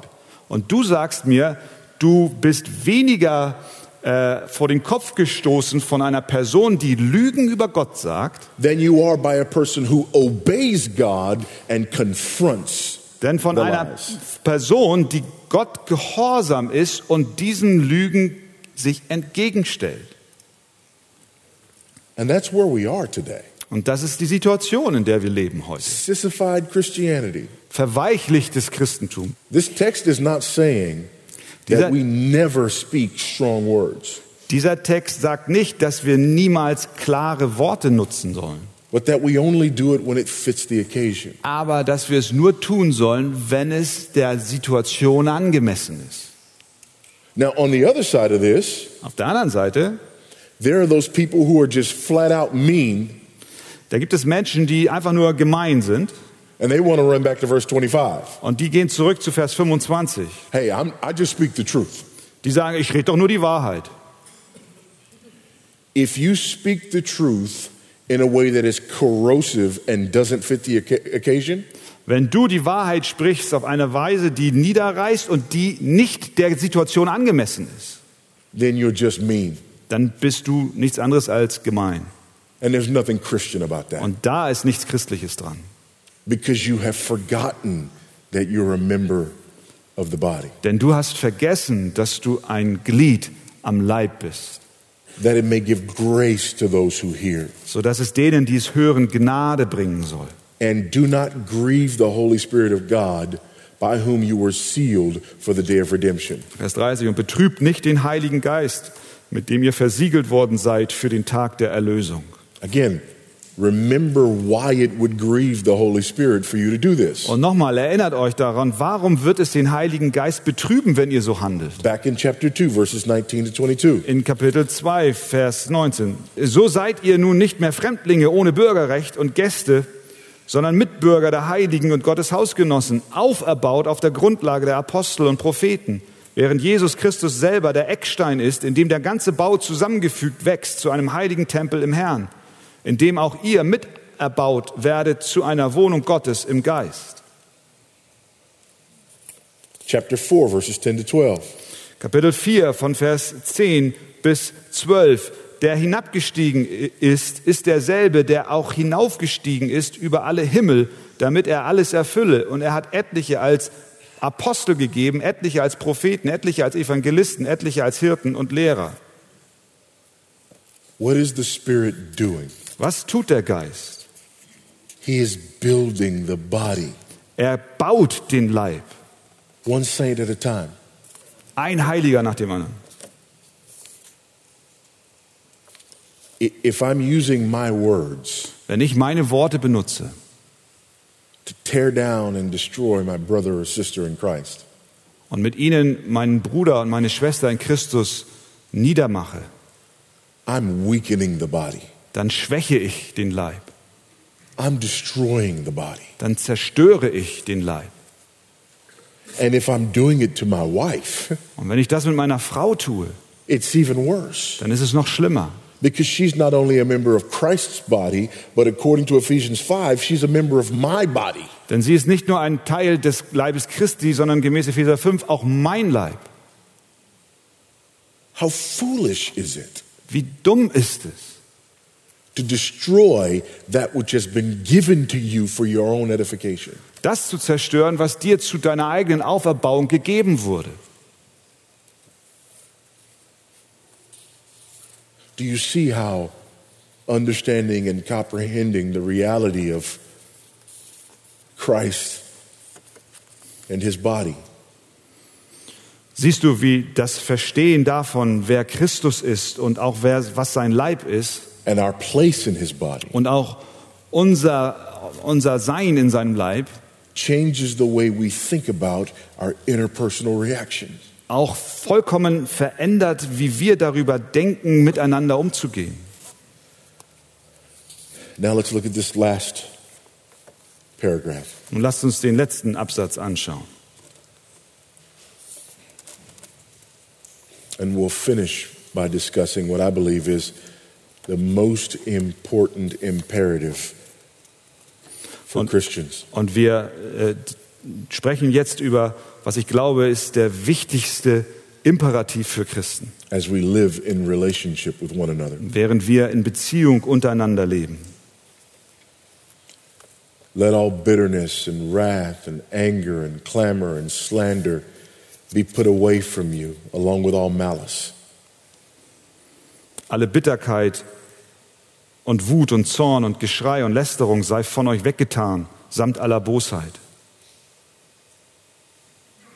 B: Und du sagst mir, du bist weniger äh, vor den Kopf gestoßen von einer Person, die Lügen über Gott sagt,
A: than you are by a person who obeys God and confronts
B: denn von
A: the
B: einer
A: lies.
B: Person, die Gott gehorsam ist und diesen Lügen sich entgegenstellt.
A: And that's where we are today.
B: Und das ist die Situation, in der wir leben heute.
A: Sissified Christianity.
B: Verweichlichtes Christentum.
A: This text is not saying
B: Dieser-
A: that we never speak strong words,
B: Dieser Text sagt nicht, dass wir niemals klare Worte nutzen sollen,
A: but that we only do it when it fits the occasion.
B: aber dass wir es nur tun sollen, wenn es der Situation angemessen ist.
A: Now, on the other side of this,
B: Auf der anderen Seite,
A: there are those people who are just flat out mean
B: da gibt es Menschen, die einfach nur gemein sind
A: and they want to run back to verse 25.
B: und die gehen zurück zu Vers 25.
A: Hey, I'm, I just speak the truth.
B: Die sagen, ich rede doch nur die Wahrheit.
A: If you speak the truth in a way that is corrosive and doesn't fit the occasion,
B: Wenn du die Wahrheit sprichst auf eine Weise, die niederreißt und die nicht der Situation angemessen ist,
A: then you're just mean.
B: dann bist du nichts anderes als gemein.
A: And there's nothing Christian about that
B: Und da ist nichts Christliches dran.
A: because you have forgotten that you're a member of the body,
B: Denn du hast vergessen, dass du ein Glied am Leib bist,
A: that it may give grace to those who hear.
B: sodass es denen, die es hören, Gnade bringen soll.
A: And do not grieve the Holy Spirit of God by whom you were sealed for the day of redemption.
B: Vers 30. Und betrübt nicht den Heiligen Geist, mit dem ihr versiegelt worden seid für den Tag der Erlösung.
A: Again, remember why it would grieve the Holy Spirit for you to do this.
B: Und nochmal, erinnert euch daran, warum wird es den Heiligen Geist betrüben, wenn ihr so handelt?
A: Back in chapter 2, verses 19 to 22.
B: In Kapitel 2, Vers 19. So seid ihr nun nicht mehr Fremdlinge ohne Bürgerrecht und Gäste, sondern Mitbürger der Heiligen und Gottes Hausgenossen, auferbaut auf der Grundlage der Apostel und Propheten, während Jesus Christus selber der Eckstein ist, in dem der ganze Bau zusammengefügt wächst zu einem heiligen Tempel im Herrn, in dem auch ihr miterbaut werdet zu einer Wohnung Gottes im Geist.
A: Chapter 4, verses 10 to 12.
B: Kapitel 4 von Vers 10 bis 12. Der hinabgestiegen ist, ist derselbe, der auch hinaufgestiegen ist über alle Himmel, damit er alles erfülle. Und er hat etliche als Apostel gegeben, etliche als Propheten, etliche als Evangelisten, etliche als Hirten und Lehrer.
A: What is the Spirit doing?
B: Was tut der Geist?
A: He is building the body,
B: Er baut den Leib.
A: one saint at a time.
B: Ein Heiliger nach dem anderen.
A: If I'm using my words
B: Wenn ich meine Worte benutze,
A: to tear down and destroy my brother or sister in Christ,
B: und mit ihnen meinen Bruder und meine Schwester in Christus niedermache,
A: I'm weakening the body.
B: Dann schwäche ich den Leib.
A: I'm destroying the body.
B: dann zerstöre ich den Leib.
A: And if I'm doing it to my wife,
B: Und wenn ich das mit meiner Frau tue,
A: it's even worse
B: dann ist es noch schlimmer.
A: because she's not only a member of Christ's body, but according to Ephesians 5, she's a member of my body.
B: Denn sie ist nicht nur ein Teil des Leibes Christi, sondern gemäß Epheser 5 auch mein Leib.
A: How foolish is it
B: Wie dumm ist es,
A: to destroy that which has been given to you for your own edification?
B: das zu zerstören, was dir zu deiner eigenen Auferbauung gegeben wurde.
A: Do you see how understanding and comprehending the reality of Christ and his body
B: Siehst du, wie das Verstehen davon, wer Christus ist und auch wer, was sein Leib ist
A: and our place in his body
B: und auch unser, unser Sein in seinem Leib
A: changes the way we think about our interpersonal reactions?
B: auch vollkommen verändert, wie wir darüber denken, miteinander umzugehen.
A: Now let's look at this last paragraph.
B: Und lasst uns den letzten Absatz anschauen.
A: And we'll finish by discussing what I believe is the most important imperative for
B: Und-
A: Christians.
B: Und wir äh, sprechen jetzt über, was ich glaube, ist der wichtigste Imperativ für Christen,
A: as we live in relationship with one another.
B: während wir in Beziehung untereinander leben.
A: Let all bitterness and wrath and anger and clamor and slander be put away from you, along with all malice.
B: Alle Bitterkeit und Wut und Zorn und Geschrei und Lästerung sei von euch weggetan, samt aller Bosheit.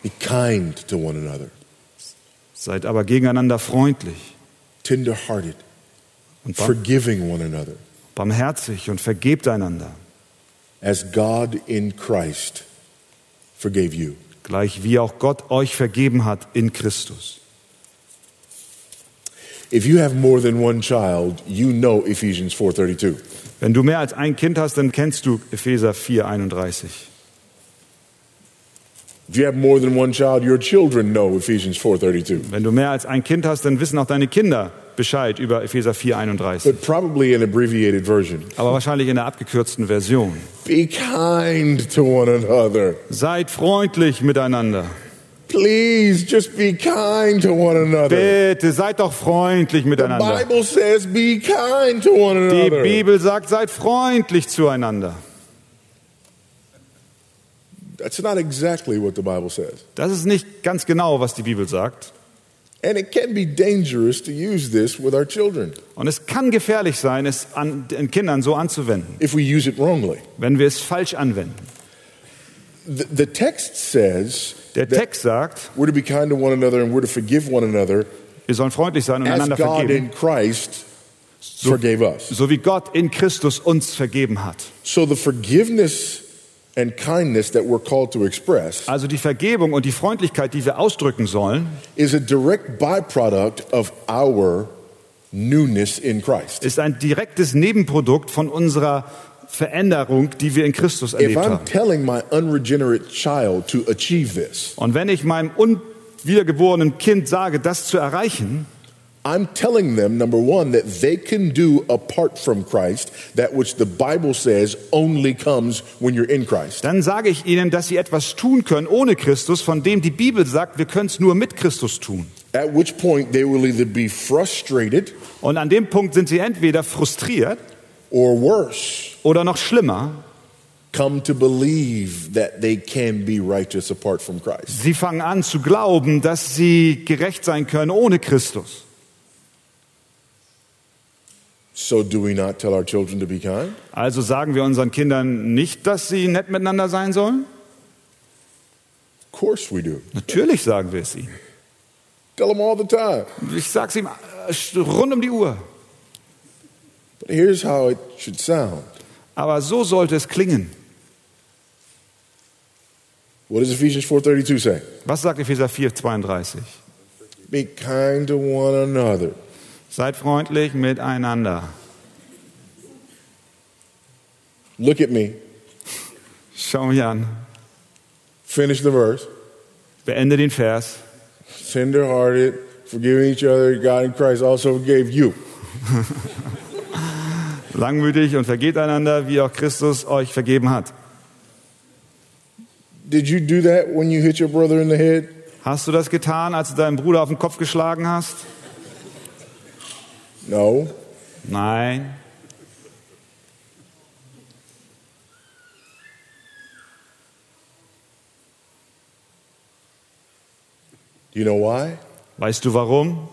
A: Be kind to one another,
B: Seid aber gegeneinander freundlich
A: tenderhearted,
B: und
A: forgiving one another,
B: barmherzig und vergebt einander,
A: as God in Christ forgave you.
B: gleich wie auch Gott euch vergeben hat in Christus.
A: If you have more than one child, you know Ephesians 4:32.
B: Wenn du mehr als ein Kind hast, dann kennst du Epheser 4:31.
A: If you have more than one child, your children know Ephesians 4:32.
B: Wenn du mehr als ein Kind hast, dann wissen auch deine Kinder Bescheid über Epheser 4:31.
A: But probably an abbreviated version.
B: Aber wahrscheinlich in der abgekürzten Version.
A: Be kind to one another.
B: Seid freundlich miteinander.
A: Please just be kind to one another.
B: Bitte seid doch freundlich
A: The
B: miteinander.
A: Bible says be kind to one
B: Die
A: another.
B: Bibel sagt, seid freundlich zueinander.
A: That's not exactly what the Bible says.
B: Das ist nicht ganz genau, was die Bibel sagt.
A: And it can be dangerous to use this with our children
B: Und es kann gefährlich sein, es an den Kindern so anzuwenden,
A: if we use it wrongly.
B: wenn wir es falsch anwenden.
A: The, the text says
B: Der Text sagt,
A: we're to be kind to one another and we're to forgive one another
B: wir sollen freundlich sein und einander
A: God
B: vergeben,
A: in Christ forgave us.
B: so wie Gott in Christus uns vergeben hat.
A: So the forgiveness and kindness that we're called to express
B: Also die Vergebung und die Freundlichkeit, die wir ausdrücken sollen,
A: is a direct byproduct of our newness in Christ.
B: ist ein direktes Nebenprodukt von unserer Veränderung, die wir in Christus erlebt haben.
A: this,
B: Und wenn ich meinem unwiedergeborenen Kind sage, das zu erreichen,
A: I'm telling them, number one, that they can do apart from Christ that which the Bible says only comes when you're in Christ.
B: dann sage ich ihnen, dass sie etwas tun können ohne Christus, von dem die Bibel sagt, wir können es nur mit Christus tun.
A: At which point they will either be frustrated
B: Und an dem Punkt sind sie entweder frustriert
A: or worse,
B: oder noch schlimmer,
A: come to believe that they can be righteous apart from Christ.
B: sie fangen an zu glauben, dass sie gerecht sein können ohne Christus.
A: So, do we not tell our children to be kind?
B: Also sagen wir unseren Kindern nicht, dass sie nett miteinander sein sollen?
A: Of course we do.
B: Natürlich sagen wir es ihnen.
A: Tell them all the time.
B: Ich sage es ihm äh, rund um die Uhr.
A: Here's how it should sound.
B: Aber so sollte es klingen.
A: What does Ephesians 4:32 say?
B: Was sagt Epheser 4, 32?
A: Be kind to one another.
B: Seid freundlich miteinander.
A: Look at me.
B: Schau mich an.
A: Finish the verse.
B: Beende den Vers.
A: Tenderhearted, forgiving each other. God in Christ also forgave you.
B: Langmütig und vergeht einander, wie auch Christus euch vergeben hat.
A: Did you do that when you hit your brother in the head?
B: Hast du das getan, als du deinen Bruder auf den Kopf geschlagen hast?
A: No.
B: Nein.
A: Do you know why?
B: Weißt du warum?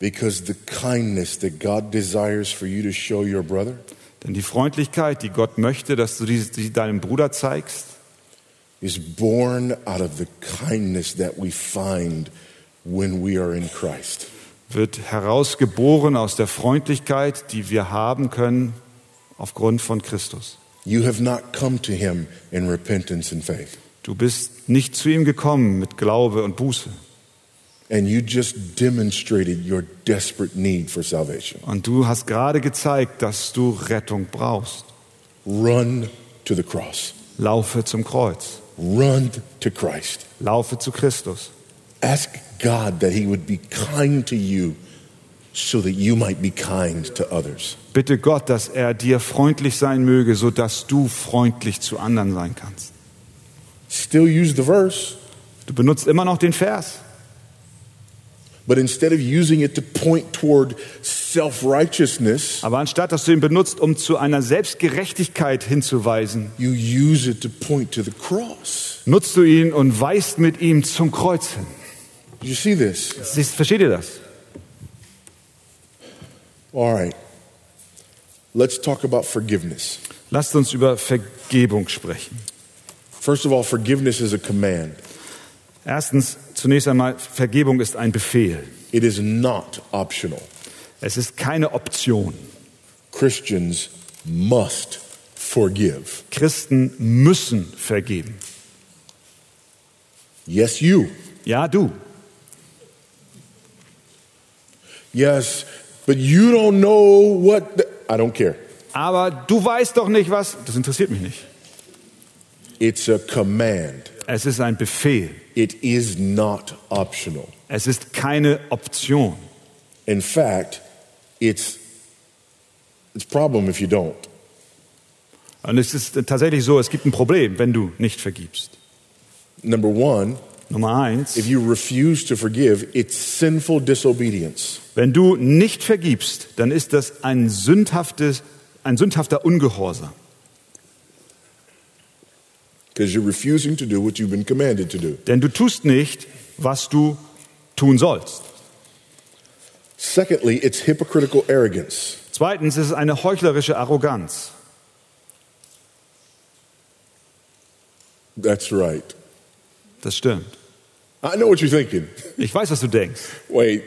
A: Because the kindness that God desires for you to show your brother
B: Denn die Freundlichkeit, die Gott möchte, dass du die deinem Bruder zeigst,
A: is born out of the kindness that we find when we are in Christ.
B: wird herausgeboren aus der Freundlichkeit, die wir haben können aufgrund von Christus.
A: You have not come to him in repentance and faith.
B: Du bist nicht zu ihm gekommen mit Glaube und Buße.
A: And you just demonstrated your desperate need for salvation.
B: Und du hast gerade gezeigt, dass du Rettung brauchst.
A: Run to the cross.
B: Laufe zum Kreuz.
A: Run to Christ.
B: Laufe zu Christus.
A: Ask God that He would be kind to you so that you might be kind to others.
B: Bitte Gott, dass er dir freundlich sein möge, sodass du freundlich zu anderen sein kannst.
A: Still use the verse,
B: Du benutzt immer noch den Vers.
A: But instead of using it to point toward self righteousness,
B: Aber anstatt dass du ihn benutzt, um zu einer Selbstgerechtigkeit hinzuweisen,
A: you use it to point to the cross.
B: nutzt du ihn und weist mit ihm zum Kreuz hin.
A: Did you see this?
B: Siehst, versteht ihr das?
A: All right. Let's talk about forgiveness.
B: Lasst uns über Vergebung sprechen.
A: First of all, forgiveness is a command.
B: Erstens, zunächst einmal, Vergebung ist ein Befehl.
A: It is not optional.
B: Es ist keine Option.
A: Christians must forgive.
B: Christen müssen vergeben.
A: Yes, you.
B: Ja, du.
A: Yes, but you don't know what. the- I don't care.
B: Aber du weißt doch nicht was. Das interessiert mich nicht.
A: It's a command.
B: Es ist ein Befehl.
A: It is not optional.
B: Es ist keine Option.
A: In fact, it's it's problem if you don't.
B: Und es ist tatsächlich so, es gibt ein Problem, wenn du nicht vergibst.
A: Number one,
B: Nummer eins,
A: if you refuse to forgive, it's sinful disobedience.
B: wenn du nicht vergibst, dann ist das ein, sündhaftes, ein sündhafter Ungehorsam.
A: Because you're refusing to do what you've been commanded to do.
B: Denn du tust nicht, was du tun sollst.
A: Secondly, it's hypocritical arrogance.
B: Zweitens ist es eine heuchlerische Arroganz.
A: That's right.
B: Das stimmt.
A: I know what you're thinking.
B: Ich weiß, was du denkst.
A: Wait,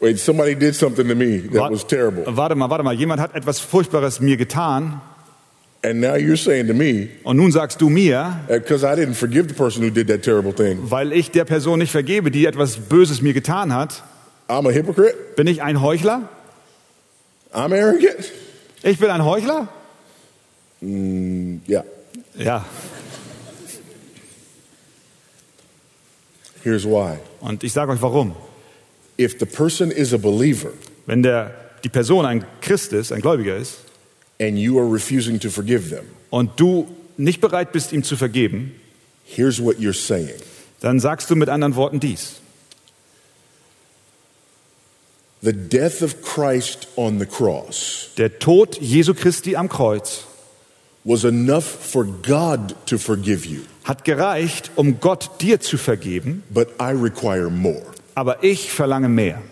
A: wait, somebody did something to me that
B: Wa-
A: was terrible.
B: Warte mal, warte mal. Jemand hat etwas Furchtbares mir getan
A: And now you're saying to me,
B: und nun sagst du mir,
A: because I didn't forgive the person who did that terrible thing,
B: weil ich der Person nicht vergebe, die etwas Böses mir getan hat,
A: I'm a hypocrite?
B: bin ich ein Heuchler?
A: I'm arrogant?
B: Ich bin ein Heuchler?
A: Yeah.
B: Ja.
A: Here's why.
B: Und ich sage euch warum.
A: If the person is a believer
B: Wenn der, die Person ein Christ ist, ein Gläubiger ist,
A: and you are refusing to forgive them,
B: und du nicht bereit bist, ihm zu vergeben,
A: here's what you're saying
B: dann sagst du mit anderen Worten dies.
A: The death of Christ on the cross
B: Der Tod Jesu Christi am Kreuz
A: was enough for God to forgive you,
B: hat gereicht, um Gott dir zu vergeben,
A: but I require more.
B: aber ich verlange mehr.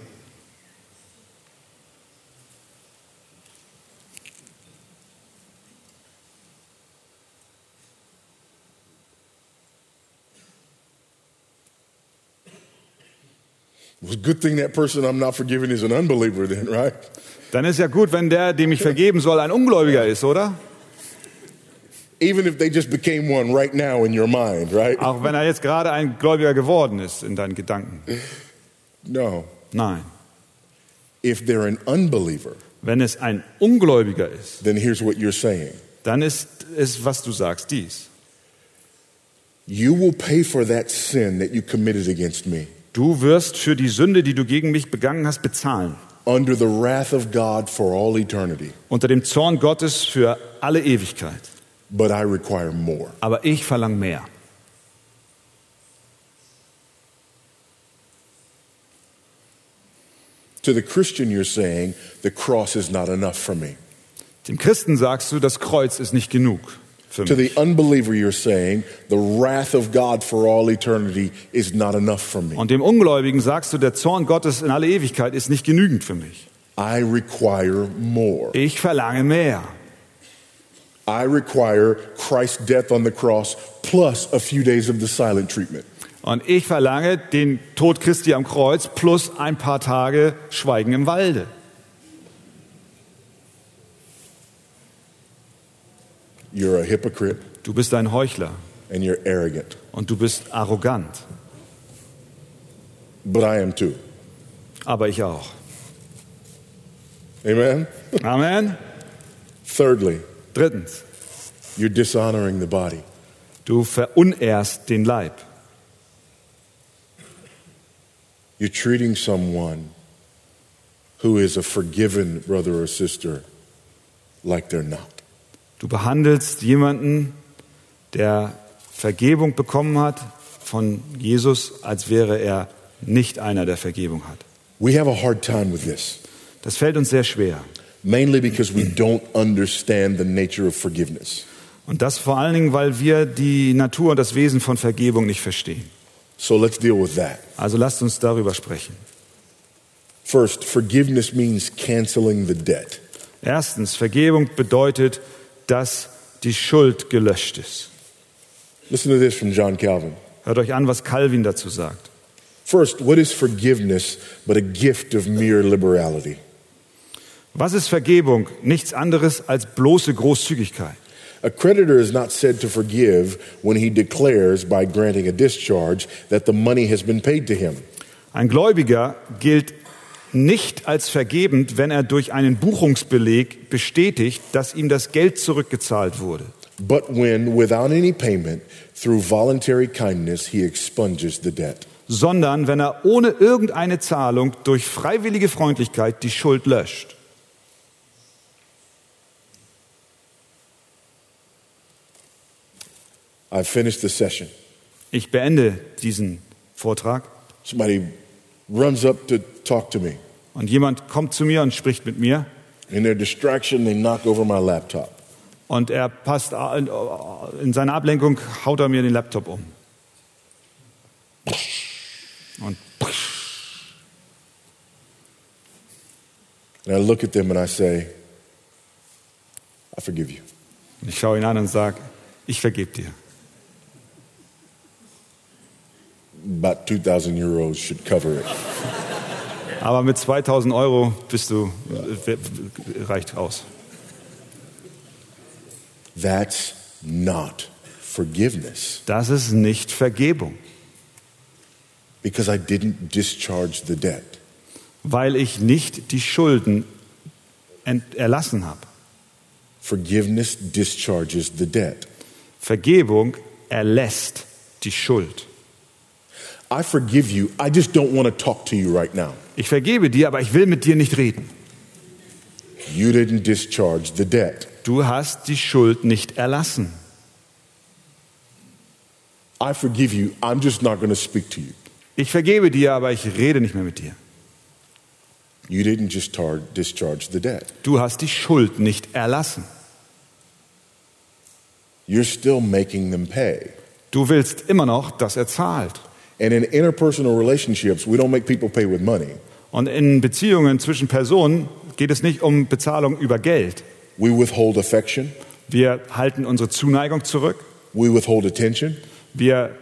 A: Good thing that person I'm not forgiving is an unbeliever, then, right?
B: Dann ist ja gut, wenn der, dem ich vergeben soll, ein Ungläubiger ist, oder?
A: Even if they just became one right now in your mind, right?
B: Auch wenn er jetzt gerade ein Gläubiger geworden ist in deinen Gedanken.
A: No.
B: Nein.
A: If they're an unbeliever,
B: Wenn es ein Ungläubiger ist,
A: then here's what you're saying
B: dann ist es, was du sagst, dies.
A: You will pay for that sin that you committed against me
B: Du wirst für die Sünde, die du gegen mich begangen hast, bezahlen.
A: under the wrath of God for all eternity,
B: Unter dem Zorn Gottes für alle Ewigkeit.
A: but I require more.
B: Aber ich verlange mehr.
A: To the Christian, you're saying, the cross is not enough for me.
B: Dem Christen sagst du, das Kreuz ist nicht genug für
A: To
B: mich.
A: the unbeliever, you're saying, the wrath of God for all eternity is not enough for me.
B: Und dem Ungläubigen sagst du, der Zorn Gottes in alle Ewigkeit ist nicht genügend für mich.
A: I require more.
B: Ich verlange mehr.
A: I require Christ's death on the cross plus a few days of the silent treatment.
B: Und ich verlange den Tod Christi am Kreuz plus ein paar Tage Schweigen im Walde.
A: You're a hypocrite
B: Du bist ein Heuchler
A: and you're arrogant,
B: und du bist arrogant.
A: but I am too.
B: Aber ich auch.
A: Amen?
B: Amen.
A: Thirdly,
B: Drittens,
A: you're dishonoring the body.
B: du verunehrst den Leib.
A: You're treating someone who is a forgiven brother or sister like they're not.
B: Du behandelst jemanden, der Vergebung bekommen hat von Jesus, als wäre er nicht einer, der Vergebung hat.
A: We have a hard time with this,
B: Das fällt uns sehr schwer.
A: mainly because we don't understand the nature of forgiveness.
B: Und das vor allen Dingen, weil wir die Natur und das Wesen von Vergebung nicht verstehen.
A: So let's deal with that.
B: Also lasst uns darüber sprechen.
A: First, forgiveness means canceling the debt.
B: Erstens, Vergebung bedeutet, dass die Schuld gelöscht ist.
A: Listen to this from John Calvin.
B: Hört euch an, was Calvin dazu sagt.
A: First, what is forgiveness but a gift of mere liberality?
B: Was ist Vergebung? Nichts anderes als bloße Großzügigkeit.
A: A creditor is not said to forgive when he declares by granting a discharge that the money has been paid to him.
B: Ein Gläubiger gilt nicht als vergebend, wenn er durch einen Buchungsbeleg bestätigt, dass ihm das Geld zurückgezahlt wurde.
A: But when, without any payment, through voluntary kindness, he expunges the debt.
B: sondern wenn er ohne irgendeine Zahlung durch freiwillige Freundlichkeit die Schuld löscht.
A: I've finished the session.
B: Ich beende diesen Vortrag
A: Somebody runs up to talk to me.
B: und jemand kommt zu mir und spricht mit mir
A: In their distraction, they knock over my laptop.
B: und er passt in seiner Ablenkung haut er mir den Laptop um. Und
A: And I look at them and I say, I forgive you.
B: ich schaue ihn an und sage, ich vergebe dir.
A: About 2,000 euros should cover it.
B: Aber mit 2000 Euro bist du, äh, reicht aus.
A: That's not forgiveness
B: Das ist nicht Vergebung,
A: because I didn't discharge the debt.
B: weil ich nicht die Schulden erlassen habe.
A: Forgiveness discharges the debt.
B: Vergebung erlässt die Schuld.
A: I forgive you. I just don't want to talk to you right now.
B: Ich vergebe dir, aber ich will mit dir nicht reden.
A: You didn't discharge the debt.
B: Du hast die Schuld nicht erlassen.
A: I forgive you. I'm just not going to speak to you.
B: Ich vergebe dir, aber ich rede nicht mehr mit dir.
A: You didn't just discharge the debt.
B: Du hast die Schuld nicht erlassen.
A: You're still making them pay.
B: Du willst immer noch, dass er zahlt.
A: And in interpersonal relationships, we don't make people pay with money.
B: Und in Beziehungen zwischen Personen geht es nicht um Bezahlung über Geld.
A: We withhold affection.
B: Wir halten unsere Zuneigung zurück.
A: We withhold attention.
B: Wir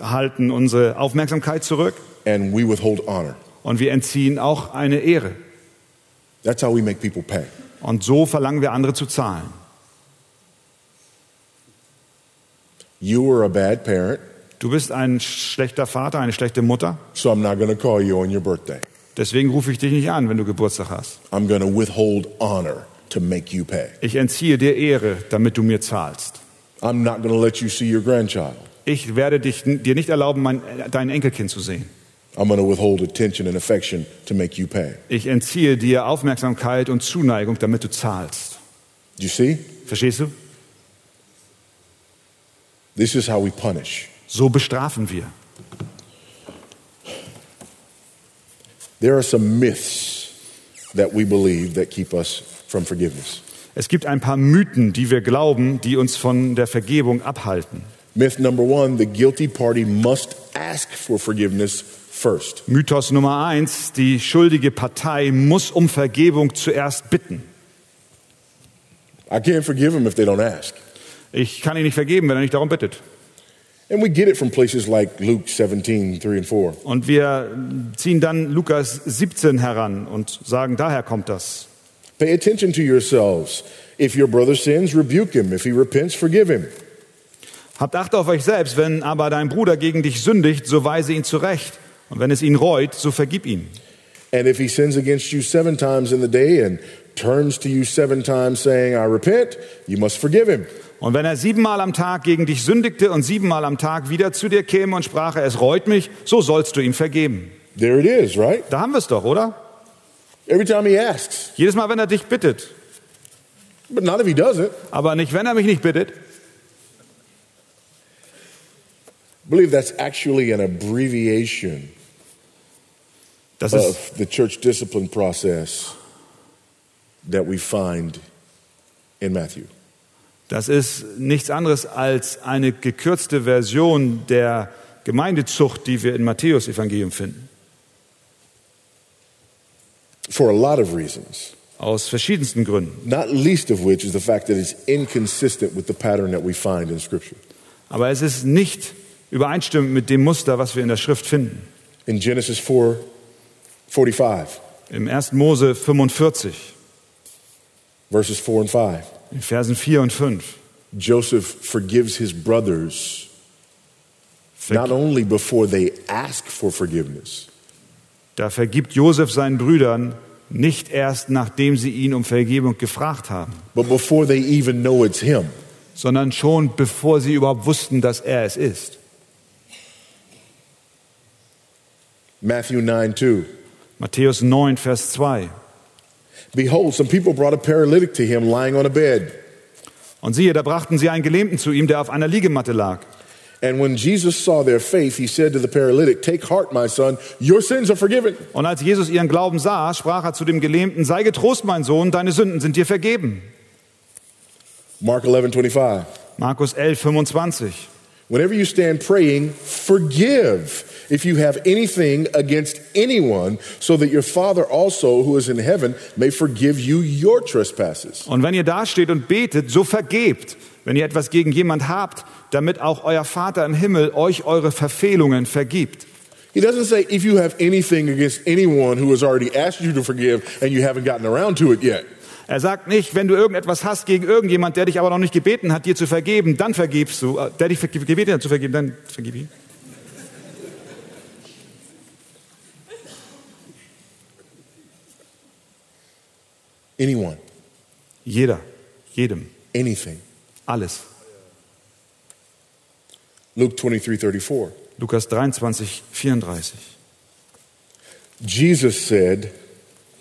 B: halten unsere Aufmerksamkeit zurück.
A: And we withhold honor.
B: Und wir entziehen auch eine Ehre.
A: That's how we make people pay.
B: Und so verlangen wir andere zu zahlen.
A: You were a bad parent,
B: Du bist ein schlechter Vater, eine schlechte Mutter.
A: so I'm not going to call you on your birthday.
B: Deswegen rufe ich dich nicht an, wenn du Geburtstag hast.
A: I'm going to withhold honor to make you pay.
B: Ich entziehe dir Ehre, damit du mir zahlst.
A: I'm not going to let you see your grandchild.
B: Ich werde dich, dir nicht erlauben, mein, dein Enkelkind zu sehen.
A: I'm going to withhold attention and affection to make you pay.
B: Ich entziehe dir Aufmerksamkeit und Zuneigung, damit du zahlst.
A: Do you see?
B: Verstehst du?
A: This is how we punish.
B: So bestrafen wir.
A: There are some myths that we believe that keep us from forgiveness.
B: Es gibt ein paar Mythen, die wir glauben, die uns von der Vergebung abhalten.
A: Myth number one the guilty party must ask for forgiveness first.
B: Mythos Nummer eins, die schuldige Partei muss um Vergebung zuerst bitten.
A: I can't forgive them if they don't ask.
B: Ich kann ihn nicht vergeben, wenn er nicht darum bittet.
A: And we get it from places like Luke 17, 3 and 4.
B: Und wir ziehen dann Lukas 17 heran und sagen, daher kommt das.
A: Pay attention to yourselves. If your brother sins, rebuke him. If he repents, forgive him.
B: Habt Acht auf euch selbst, wenn aber dein Bruder gegen dich sündigt, so weise ihn zurecht. Und wenn es ihn reut, so vergib ihm.
A: And if he sins against you seven times in the day and turns to you seven times saying, I repent, you must forgive him.
B: Und wenn er siebenmal am Tag gegen dich sündigte und siebenmal am Tag wieder zu dir käme und sprach, es reut mich, so sollst du ihm vergeben.
A: There it is, right?
B: Da haben wir es doch, oder?
A: Every time he asks.
B: Jedes Mal, wenn er dich bittet.
A: But not if he doesn't.
B: Aber nicht, wenn er mich nicht bittet.
A: I believe that's actually an abbreviation
B: Das ist,
A: of the church discipline process that we find in Matthew.
B: Das ist nichts anderes als eine gekürzte Version der Gemeindezucht, die wir in Matthäus Evangelium finden.
A: For a lot of reasons.
B: Aus verschiedensten Gründen.
A: Not least of which is the fact that it's inconsistent with the pattern that we find in Scripture.
B: Aber es ist nicht übereinstimmend mit dem Muster, was wir in der Schrift finden.
A: In Genesis 4 45,
B: Im 1. Mose 45,
A: verses 4 and 5,
B: in Versen 4 und 5.
A: Joseph forgives his brothers not only before they ask for forgiveness,
B: Da vergibt Josef seinen Brüdern nicht erst, nachdem sie ihn um Vergebung gefragt haben,
A: but before they even know it's him.
B: sondern schon bevor sie überhaupt wussten, dass er es ist.
A: Matthew 9 2.
B: Matthäus 9, Vers 2.
A: Behold, some people brought a paralytic to him lying on a bed.
B: Und siehe, da brachten sie einen Gelähmten zu ihm, der auf einer Liegematte lag.
A: And when Jesus saw their faith, he said to the paralytic, Take heart, my son, your sins are forgiven.
B: Und als Jesus ihren Glauben sah, sprach er zu dem Gelähmten, sei getrost, mein Sohn, deine Sünden sind dir vergeben.
A: Mark 11 25.
B: Markus 11, 25.
A: Whenever you stand praying, forgive if you have anything against anyone, so that your Father also, who is in heaven, may forgive you your trespasses.
B: Und wenn ihr dasteht und betet, so vergebt, wenn ihr etwas gegen jemand habt, damit auch euer Vater im Himmel euch eure Verfehlungen vergibt.
A: He doesn't say if you have anything against anyone who has already asked you to forgive and you haven't gotten around to it yet.
B: Er sagt nicht, wenn du irgendetwas hast gegen irgendjemand, der dich aber noch nicht gebeten hat, dir zu vergeben, dann vergibst du. Äh, Der dich gebeten hat zu vergeben, dann vergib ihm.
A: Anyone,
B: Jeder, jedem,
A: anything.
B: alles.
A: Luke 23 34.
B: Lukas 23, 34.
A: Jesus said,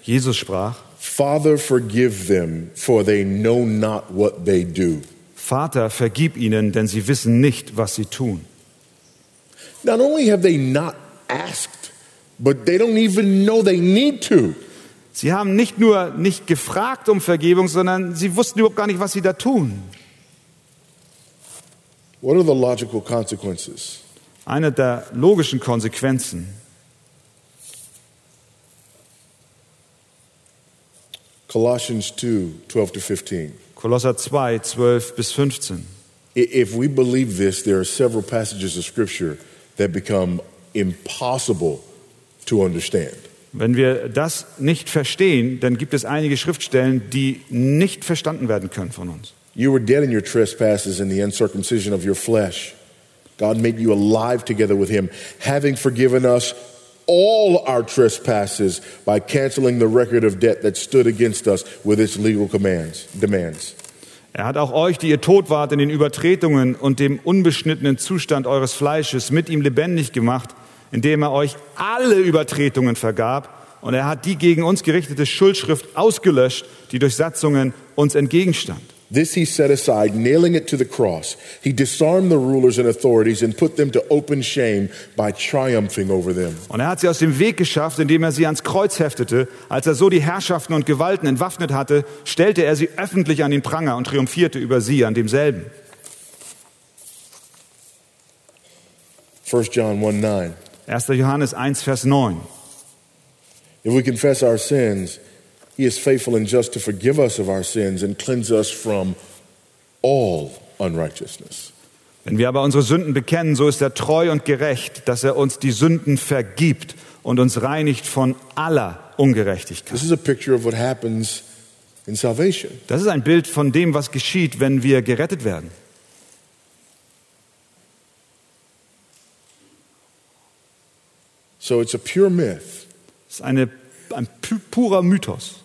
B: Jesus sprach,
A: Father, forgive them, for they know not what they do.
B: Vater, vergib ihnen, denn sie wissen nicht, was sie tun.
A: Not only have they not asked, but they don't even know they need to.
B: Sie haben nicht nur nicht gefragt um Vergebung, sondern sie wussten überhaupt gar nicht, was sie da tun.
A: What are the logical consequences?
B: Eine der logischen Konsequenzen.
A: Colossians 2 12 to 15.
B: Kolosser 2, 12 bis 15.
A: I- If we believe this, there are several passages of Scripture that become impossible to understand.
B: Wenn wir das nicht verstehen, dann gibt es einige Schriftstellen, die nicht verstanden werden können von uns.
A: You were dead in your trespasses and the uncircumcision of your flesh. God made you alive together with Him, having forgiven us all our trespasses by canceling the record of debt that stood against us with its legal commands, demands.
B: Er hat auch euch, die ihr tot wart in den Übertretungen und dem unbeschnittenen Zustand eures Fleisches, mit ihm lebendig gemacht, indem er euch alle Übertretungen vergab. Und er hat die gegen uns gerichtete Schuldschrift ausgelöscht, die durch Satzungen uns entgegenstand.
A: This he set aside, nailing it to the cross. He disarmed the rulers and authorities and put them to open shame by triumphing over them.
B: Und er hat sie aus dem Weg geschafft, indem er sie ans Kreuz heftete. Als er so die Herrschaften und Gewalten entwaffnet hatte, stellte er sie öffentlich an den Pranger und triumphierte über sie an demselben.
A: 1 John 1 9.
B: 1. Johannes 1, Vers 9.
A: If we confess our sins, he is faithful and just to forgive us of our sins and cleanse us from all unrighteousness.
B: Wenn wir aber unsere Sünden bekennen, so ist er treu und gerecht, dass er uns die Sünden vergibt und uns reinigt von aller Ungerechtigkeit.
A: This is a picture of what happens in salvation.
B: Das ist ein Bild von dem, was geschieht, wenn wir gerettet werden.
A: So it's a pure myth
B: Das ist eine, ein pu- purer Mythos,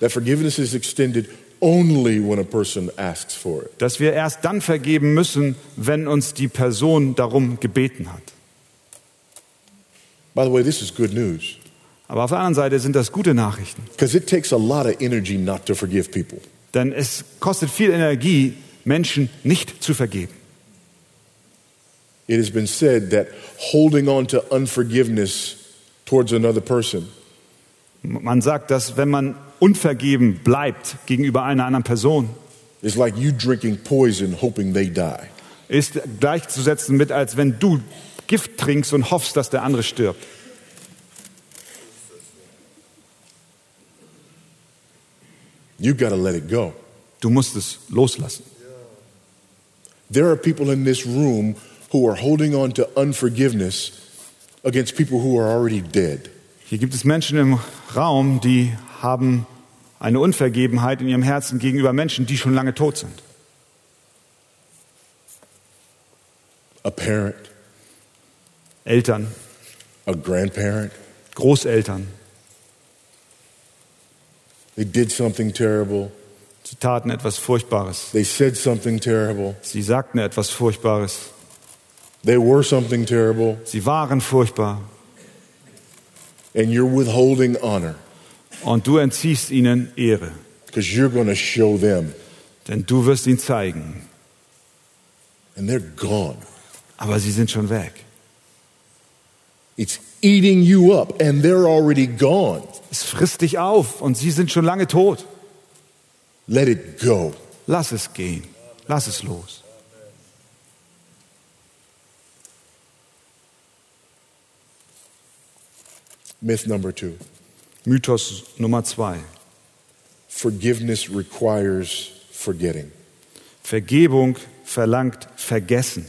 A: that forgiveness is extended only when a person asks for it.
B: dass wir erst dann vergeben müssen, wenn uns die Person darum gebeten hat.
A: By the way, this is good news.
B: Aber auf der anderen Seite sind das gute Nachrichten.
A: Because it takes a lot of energy not to forgive people.
B: Denn es kostet viel Energie, Menschen nicht zu vergeben.
A: It has been said that holding on to unforgiveness towards another person
B: Man sagt, dass wenn man unvergeben bleibt gegenüber einer anderen Person,
A: is like you drinking poison hoping they die.
B: ist gleichzusetzen mit, als wenn du Gift trinkst und hoffst, dass der andere stirbt.
A: You got to let it go.
B: Du musst es loslassen.
A: There are people in this room who are holding on to unforgiveness against people who are already dead.
B: Hier gibt es Menschen im Raum, die haben eine Unvergebenheit in ihrem Herzen gegenüber Menschen, die schon lange tot sind.
A: A parent,
B: Eltern,
A: a grandparent,
B: Großeltern.
A: they did something terrible.
B: Sie taten etwas Furchtbares.
A: They said something terrible.
B: Sie sagten etwas Furchtbares.
A: They were something terrible.
B: Sie waren furchtbar.
A: And you're withholding honor
B: Und du entziehst ihnen Ehre.
A: because you're going to show them.
B: Denn du wirst ihn zeigen.
A: And they're gone.
B: Aber sie sind schon weg.
A: It's eating you up, and they're already gone.
B: Es frisst dich auf und sie sind schon lange tot.
A: Let it go.
B: Lass es gehen. Lass es los.
A: Myth number two
B: Mythos Nummer zwei.
A: forgiveness requires forgetting.
B: Vergebung verlangt Vergessen.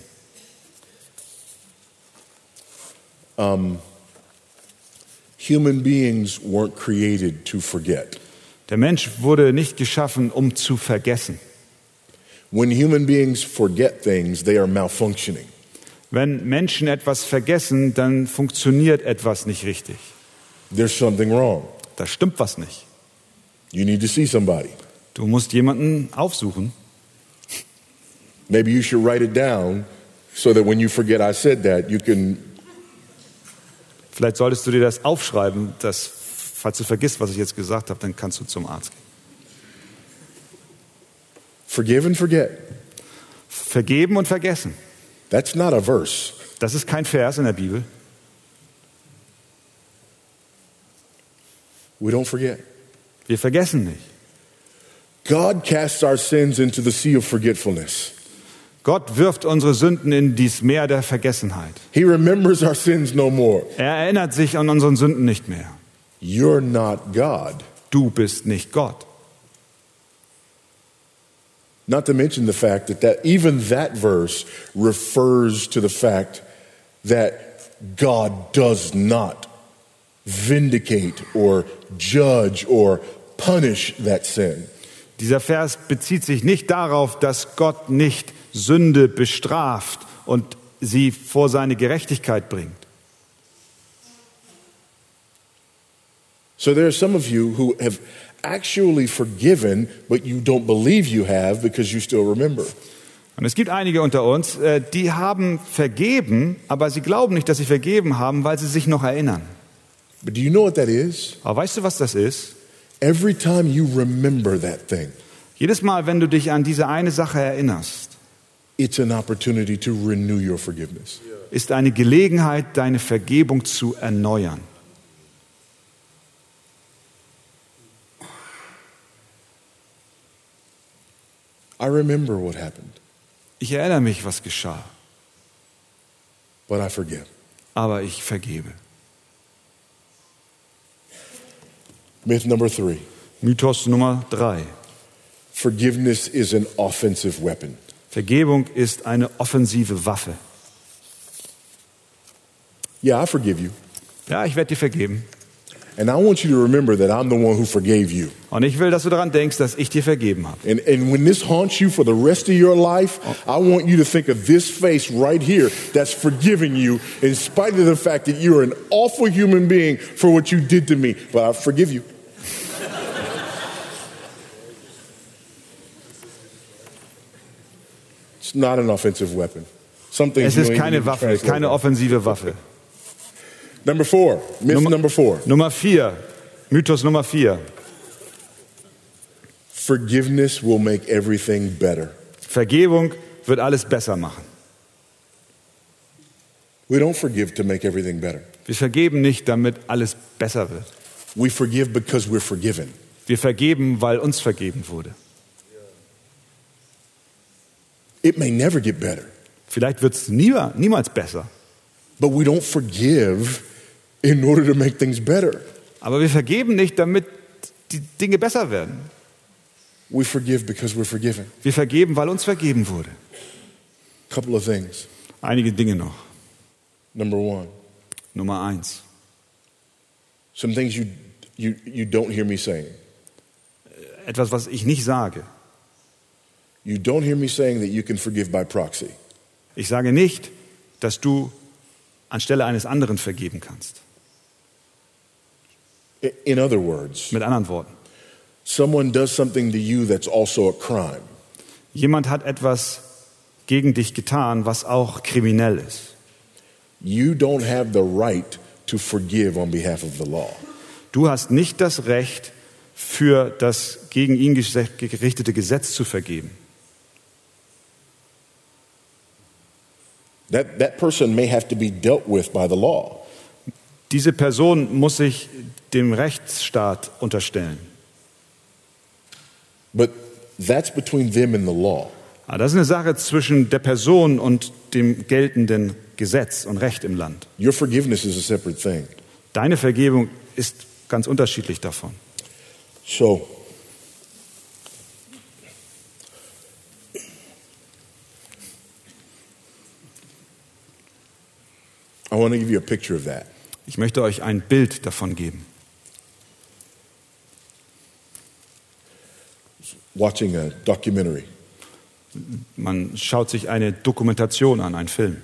A: Human beings weren't created to forget.
B: Der Mensch wurde nicht geschaffen, um zu vergessen.
A: When human beings forget things, they are malfunctioning.
B: Wenn Menschen etwas vergessen, dann funktioniert etwas nicht richtig.
A: There's something wrong.
B: Da stimmt was nicht.
A: You need to see somebody.
B: Du musst jemanden aufsuchen.
A: Maybe you should write it down so that when you forget I said that, you can
B: Vielleicht solltest du dir das aufschreiben, dass, falls du vergisst, was ich jetzt gesagt habe, dann kannst du zum Arzt gehen.
A: forgive and forget.
B: Vergeben und vergessen.
A: That's not a verse.
B: Das ist kein Vers in der Bibel.
A: We don't forget.
B: Wir vergessen nicht.
A: God casts our sins into the sea of forgetfulness.
B: Gott wirft unsere Sünden in dies Meer der Vergessenheit.
A: He remembers our sins no more.
B: Er erinnert sich an unseren Sünden nicht mehr.
A: You're not God.
B: Du bist nicht Gott.
A: Not to mention the fact that, that even that verse refers to the fact that God does not vindicate or judge or punish that sin.
B: Dieser Vers bezieht sich nicht darauf, dass Gott nicht Sünde bestraft und sie vor seine Gerechtigkeit bringt.
A: So there are some of you who have actually forgiven, but you don't believe you have because you still remember.
B: Und es gibt einige unter uns, äh, die haben vergeben, aber sie glauben nicht, dass sie vergeben haben, weil sie sich noch erinnern.
A: But do you know what that is?
B: Aber weißt du, was das ist?
A: Every time you remember that thing,
B: Jedes Mal, wenn du dich an diese eine Sache erinnerst,
A: it's an opportunity to renew your forgiveness.
B: ist eine Gelegenheit, deine Vergebung zu erneuern.
A: I remember what happened,
B: Ich erinnere mich, was geschah,
A: but I forgive.
B: aber ich vergebe.
A: Myth number three
B: Mythos Nummer drei.
A: forgiveness is an offensive weapon.
B: Vergebung ist eine offensive Waffe.
A: Yeah, I forgive you.
B: Ja, ich werde dir vergeben.
A: And I want you to remember that I'm the one who forgave you.
B: Und ich will, dass du daran denkst, dass ich dir vergeben habe.
A: And, and when this haunts you for the rest of your life, I want you to think of this face right here that's forgiving you in spite of the fact that you're an awful human being for what you did to me. But I forgive you. it's not an offensive weapon. Something
B: Es ist keine Waffe, keine offensive Waffe.
A: Number four, myth
B: Nummer-
A: number four.
B: Nummer vier, Mythos Nummer vier.
A: Forgiveness will make everything better.
B: Vergebung wird alles besser machen.
A: We don't forgive to make everything better.
B: Wir vergeben nicht, damit alles besser wird.
A: We forgive because we're forgiven.
B: Wir vergeben, weil uns vergeben wurde.
A: It may never get better,
B: Vielleicht wird es nie, niemals besser.
A: but we don't forgive in order to make things better.
B: Aber wir vergeben nicht, damit die Dinge besser werden.
A: We forgive because we're forgiven.
B: Wir vergeben, weil uns vergeben wurde.
A: couple of things.
B: Einige Dinge noch.
A: Number one,
B: Nummer eins.
A: some things you, you, you don't hear me saying.
B: Etwas, was ich nicht sage.
A: You don't hear me saying that you can forgive by proxy.
B: Ich sage nicht, dass du anstelle eines anderen vergeben kannst.
A: In other words,
B: Mit anderen Worten.
A: someone does something to you that's also a crime.
B: Jemand hat etwas gegen dich getan, was auch kriminell ist.
A: You don't have the right to forgive on behalf of the law.
B: Du hast nicht das Recht, für das gegen ihn gerichtete Gesetz zu vergeben.
A: That, that person may have to be dealt with by the law.
B: Diese Person muss sich dem Rechtsstaat unterstellen.
A: But that's between them and the law.
B: Aber das ist eine Sache zwischen der Person und dem geltenden Gesetz und Recht im Land.
A: Your forgiveness is a separate thing.
B: Deine Vergebung ist ganz unterschiedlich davon.
A: So, I want to give you a picture of that.
B: Ich möchte euch ein Bild davon geben.
A: Watching a documentary,
B: Man schaut sich eine Dokumentation an, einen Film.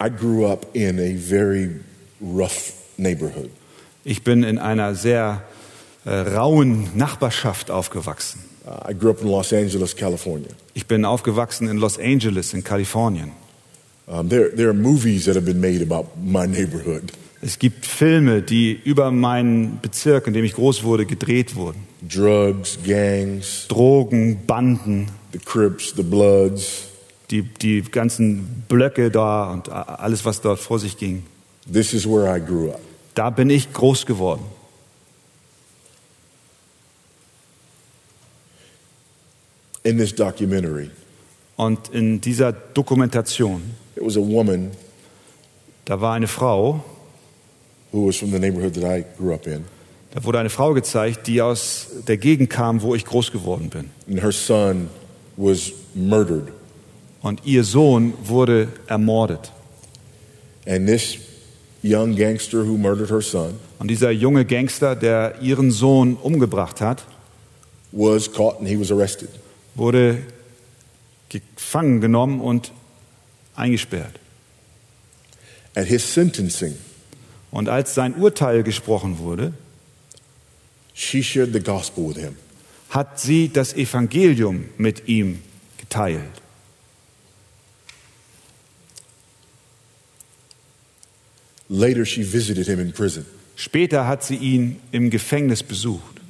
A: I grew up in a very rough neighborhood.
B: Ich bin in einer sehr äh, rauen Nachbarschaft aufgewachsen.
A: Uh, I grew up in Los Angeles, California.
B: Ich bin aufgewachsen in Los Angeles in Kalifornien.
A: Um, there, there are movies that have been made about my neighborhood
B: Es gibt Filme, die über meinen Bezirk, in dem ich groß wurde, gedreht wurden.
A: drugs, gangs,
B: Drogen, Banden,
A: the Crips, the Bloods.
B: die, die ganzen Blöcke da und alles, was dort vor sich ging.
A: This is where I grew up.
B: Da bin ich groß geworden.
A: In this documentary,
B: Und in dieser Dokumentation,
A: it was a woman
B: da war eine Frau,
A: who was from the neighborhood that I grew up in,
B: da wurde eine Frau gezeigt, die aus der Gegend kam, wo ich groß geworden bin.
A: and her son was murdered.
B: Und ihr Sohn wurde ermordet.
A: And this young gangster who murdered her son
B: Und dieser junge Gangster, der ihren Sohn umgebracht hat,
A: was caught and he was arrested.
B: wurde gefangen genommen und eingesperrt.
A: At his sentencing,
B: Und als sein Urteil gesprochen wurde,
A: she shared the gospel with him.
B: hat sie das Evangelium mit ihm geteilt.
A: Later, she visited him in prison.
B: Später hat sie ihn im Gefängnis besucht.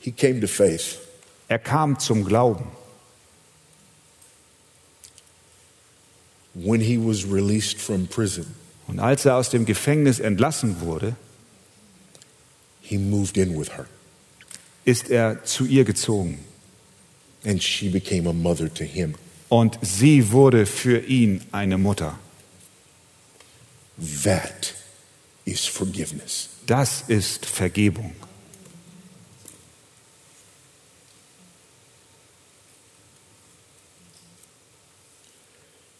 A: He came to faith.
B: Er kam zum Glauben.
A: When he was released from prison,
B: Und als er aus dem Gefängnis entlassen wurde,
A: he moved in with her,
B: ist er zu ihr gezogen.
A: and she became a mother to him.
B: Und sie wurde für ihn eine Mutter.
A: That is forgiveness.
B: Das ist Vergebung.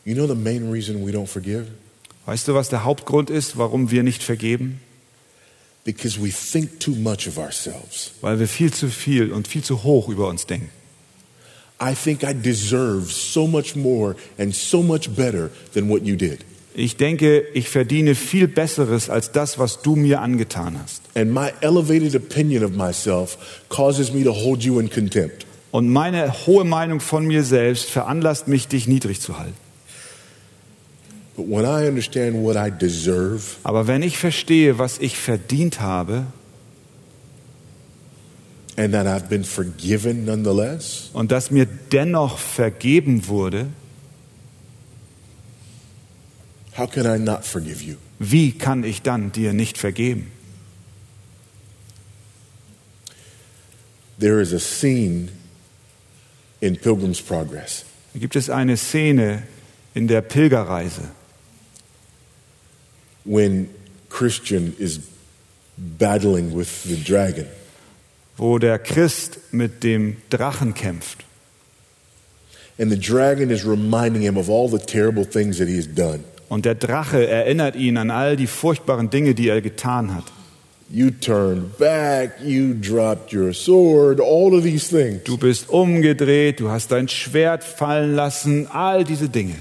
A: You know the main reason we don't forgive?
B: Weißt du, was der Hauptgrund ist, warum wir nicht vergeben?
A: Because we think too much of ourselves.
B: Weil wir viel zu viel und viel zu hoch über uns denken.
A: I think I deserve so much more and so much better than what you did.
B: Ich denke, ich verdiene viel Besseres als das, was du mir angetan hast.
A: And my elevated opinion of myself causes me to hold you in contempt.
B: Und meine hohe Meinung von mir selbst veranlasst mich, dich niedrig zu halten.
A: But when I understand what I deserve,
B: Aber wenn ich verstehe, was ich verdient habe
A: and that I've been forgiven nonetheless,
B: und dass mir dennoch vergeben wurde,
A: how can I not forgive you?
B: wie kann ich dann dir nicht vergeben?
A: There is a scene in Pilgrim's Progress
B: Da gibt es eine Szene in der Pilgerreise,
A: when Christian is battling with the dragon.
B: wo der Christ mit dem Drachen kämpft.
A: And the dragon is reminding him of all the terrible things that he has done.
B: Und der Drache erinnert ihn an all die furchtbaren Dinge, die er getan hat.
A: You turned back, you dropped your sword, all of these things.
B: Du bist umgedreht, du hast dein Schwert fallen lassen, all diese Dinge.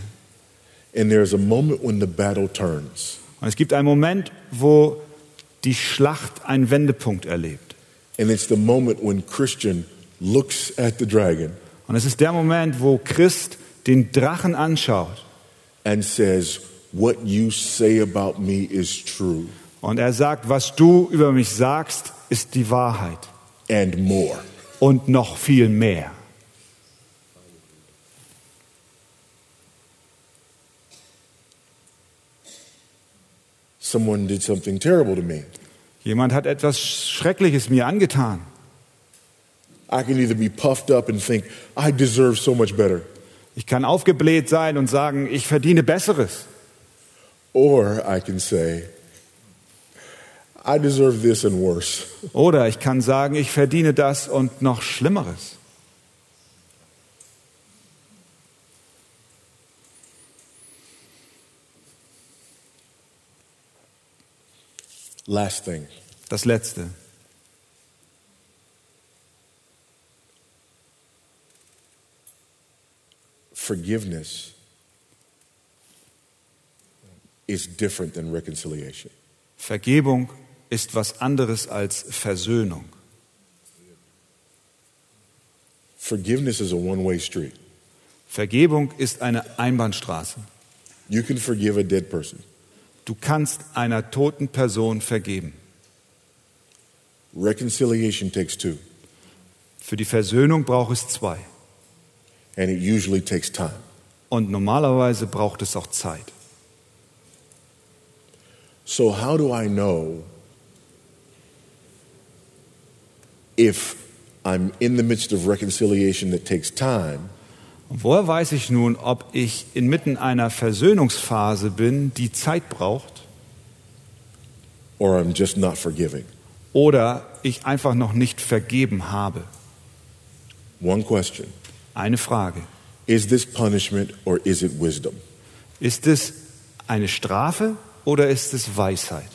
A: And there's a moment when the battle turns.
B: Und es gibt einen Moment, wo die Schlacht einen Wendepunkt erlebt.
A: And it's the moment when Christian looks at the dragon
B: Und es ist der Moment, wo Christ den Drachen anschaut
A: and says, What you say about me is true
B: und er sagt, was du über mich sagst, ist die Wahrheit
A: and more.
B: und noch viel mehr.
A: Someone did something terrible to me.
B: Jemand hat etwas Schreckliches mir angetan.
A: I can either be puffed up and think, I deserve so much better,
B: Ich kann aufgebläht sein und sagen, ich verdiene Besseres.
A: or I can say, I deserve this and worse.
B: Oder ich kann sagen, ich verdiene das und noch Schlimmeres.
A: Last thing
B: Das Letzte.
A: forgiveness is different than reconciliation.
B: Vergebung ist was anderes als Versöhnung.
A: Forgiveness is a one way street.
B: Vergebung ist eine Einbahnstraße.
A: You can forgive a dead person,
B: Du kannst einer toten Person vergeben.
A: reconciliation takes two,
B: Für die Versöhnung braucht es zwei.
A: and it usually takes time.
B: Und normalerweise braucht es auch Zeit.
A: So, how do I know if I'm in the midst of reconciliation that takes time
B: woher weiß ich nun, ob ich inmitten einer Versöhnungsphase bin, die Zeit braucht,
A: or I'm just not forgiving?
B: oder ich einfach noch nicht vergeben habe?
A: One question
B: Eine Frage.
A: Is this punishment or is it wisdom?
B: Ist es eine Strafe oder ist es Weisheit?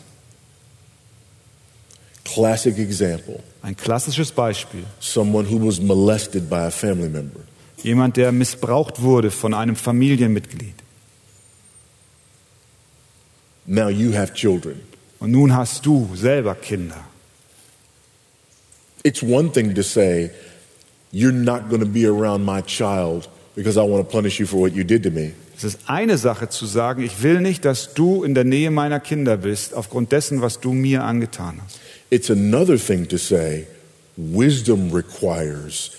A: Classic example
B: Ein klassisches Beispiel.
A: someone who was molested by a family member.
B: Jemand, der missbraucht wurde von einem Familienmitglied.
A: Now you have children.
B: Und nun hast du selber Kinder.
A: It's one thing to say, You're not going to be around my child because I want to punish you for what you did to me.
B: Es ist eine Sache zu sagen, ich will nicht, dass du in der Nähe meiner Kinder bist, aufgrund dessen, was du mir angetan hast.
A: It's another thing to say, Wisdom requires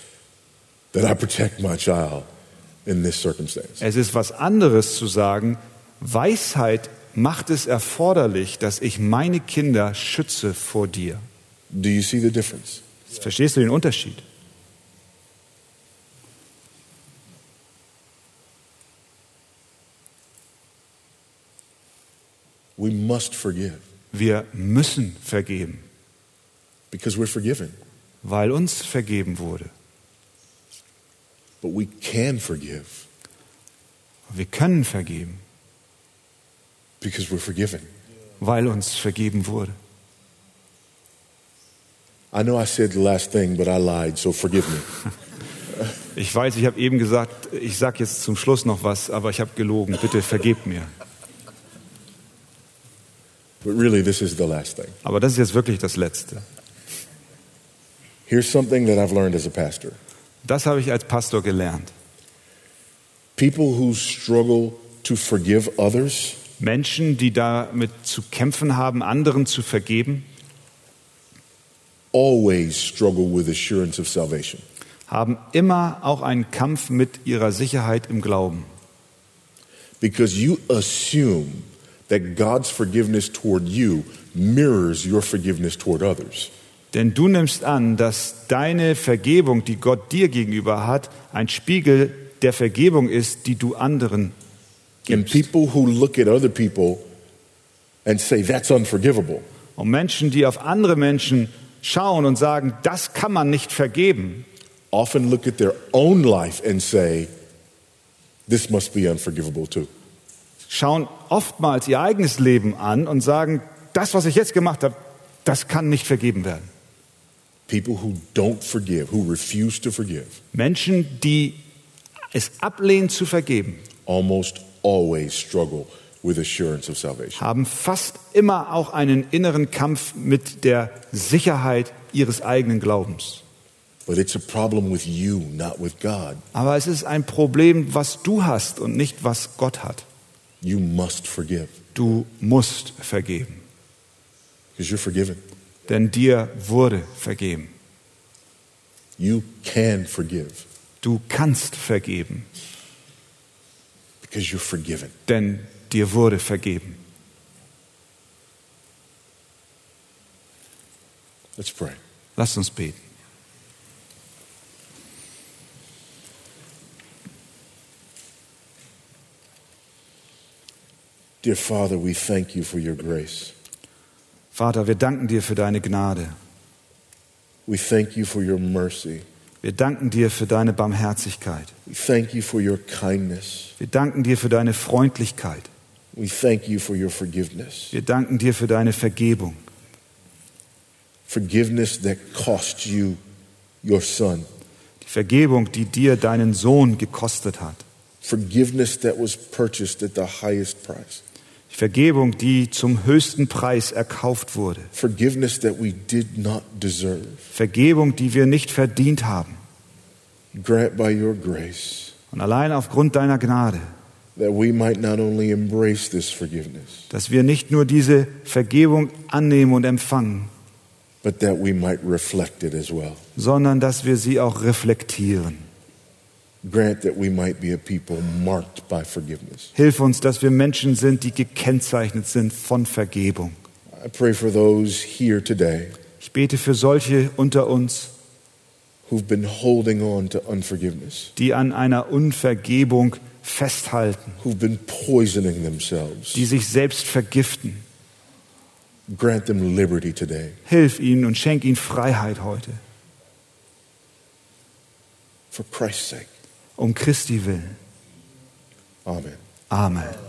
A: that I protect my child in this circumstance.
B: Es ist was anderes zu sagen, Weisheit macht es erforderlich, dass ich meine Kinder schütze vor dir.
A: Do you see the difference?
B: Verstehst du den Unterschied?
A: We must forgive
B: Wir müssen vergeben,
A: because we're forgiven,
B: weil uns vergeben wurde.
A: But we can forgive
B: Wir können vergeben,
A: because we're forgiven.
B: weil uns vergeben wurde.
A: I know I said the last thing, but I lied, so forgive me.
B: Ich weiß, ich habe eben gesagt, ich sage jetzt zum Schluss noch was, aber ich habe gelogen. Bitte vergebt mir.
A: But really, this is the last thing.
B: Aber das ist jetzt wirklich das Letzte.
A: Here's something that I've learned as a pastor
B: Das habe ich als Pastor gelernt.
A: people who struggle to forgive others
B: Menschen, die damit zu kämpfen haben, anderen zu vergeben,
A: always struggle with assurance of salvation.
B: haben immer auch einen Kampf mit ihrer Sicherheit im Glauben.
A: Because you assume that God's forgiveness toward you mirrors your forgiveness toward others.
B: Denn du nimmst an, dass deine Vergebung, die Gott dir gegenüber hat, ein Spiegel der Vergebung ist, die du anderen
A: And
B: gibst.
A: people who look at other people and say, that's unforgivable,
B: Und Menschen, die auf andere Menschen schauen und sagen, das kann man nicht vergeben,
A: often look at their own life and say, this must be unforgivable too.
B: schauen oftmals ihr eigenes Leben an und sagen, das, was ich jetzt gemacht habe, das kann nicht vergeben werden.
A: People who don't forgive, who refuse to forgive,
B: Menschen, die es ablehnen zu vergeben,
A: almost always struggle with assurance of salvation.
B: haben fast immer auch einen inneren Kampf mit der Sicherheit ihres eigenen Glaubens.
A: But it's a problem with you, not with God.
B: Aber es ist ein Problem, was du hast und nicht was Gott hat.
A: You must forgive
B: Du musst vergeben,
A: because you're forgiven.
B: Denn dir wurde vergeben.
A: You can forgive
B: Du kannst vergeben,
A: because you're forgiven.
B: denn dir wurde vergeben.
A: Let's pray.
B: Lasst uns beten.
A: Dear Father, we thank you for your grace.
B: Vater, wir danken dir für deine Gnade.
A: We thank you for your mercy.
B: Wir danken dir für deine Barmherzigkeit.
A: We thank you for your kindness.
B: Wir danken dir für deine Freundlichkeit.
A: We thank you for your forgiveness.
B: Wir danken dir für deine Vergebung.
A: Forgiveness that cost you your son.
B: Die Vergebung, die dir deinen Sohn gekostet hat.
A: Forgiveness that was purchased at the highest price.
B: Vergebung, die zum höchsten Preis erkauft wurde.
A: Forgiveness that we did not deserve.
B: Vergebung, die wir nicht verdient haben.
A: Grant by your grace
B: Und allein aufgrund deiner Gnade,
A: that we might not only embrace this forgiveness,
B: dass wir nicht nur diese Vergebung annehmen und empfangen,
A: but that we might reflect it as well.
B: sondern dass wir sie auch reflektieren. Hilf uns, dass wir Menschen sind, die gekennzeichnet sind von Vergebung.
A: I pray for those here today
B: Ich bete für solche unter uns,
A: who've been holding on to unforgiveness,
B: die an einer Unvergebung festhalten,
A: who've been poisoning themselves.
B: die sich selbst vergiften.
A: Grant them liberty today.
B: Hilf ihnen und schenk ihnen Freiheit heute,
A: For Christ's sake.
B: Um Christi willen.
A: Amen.
B: Amen.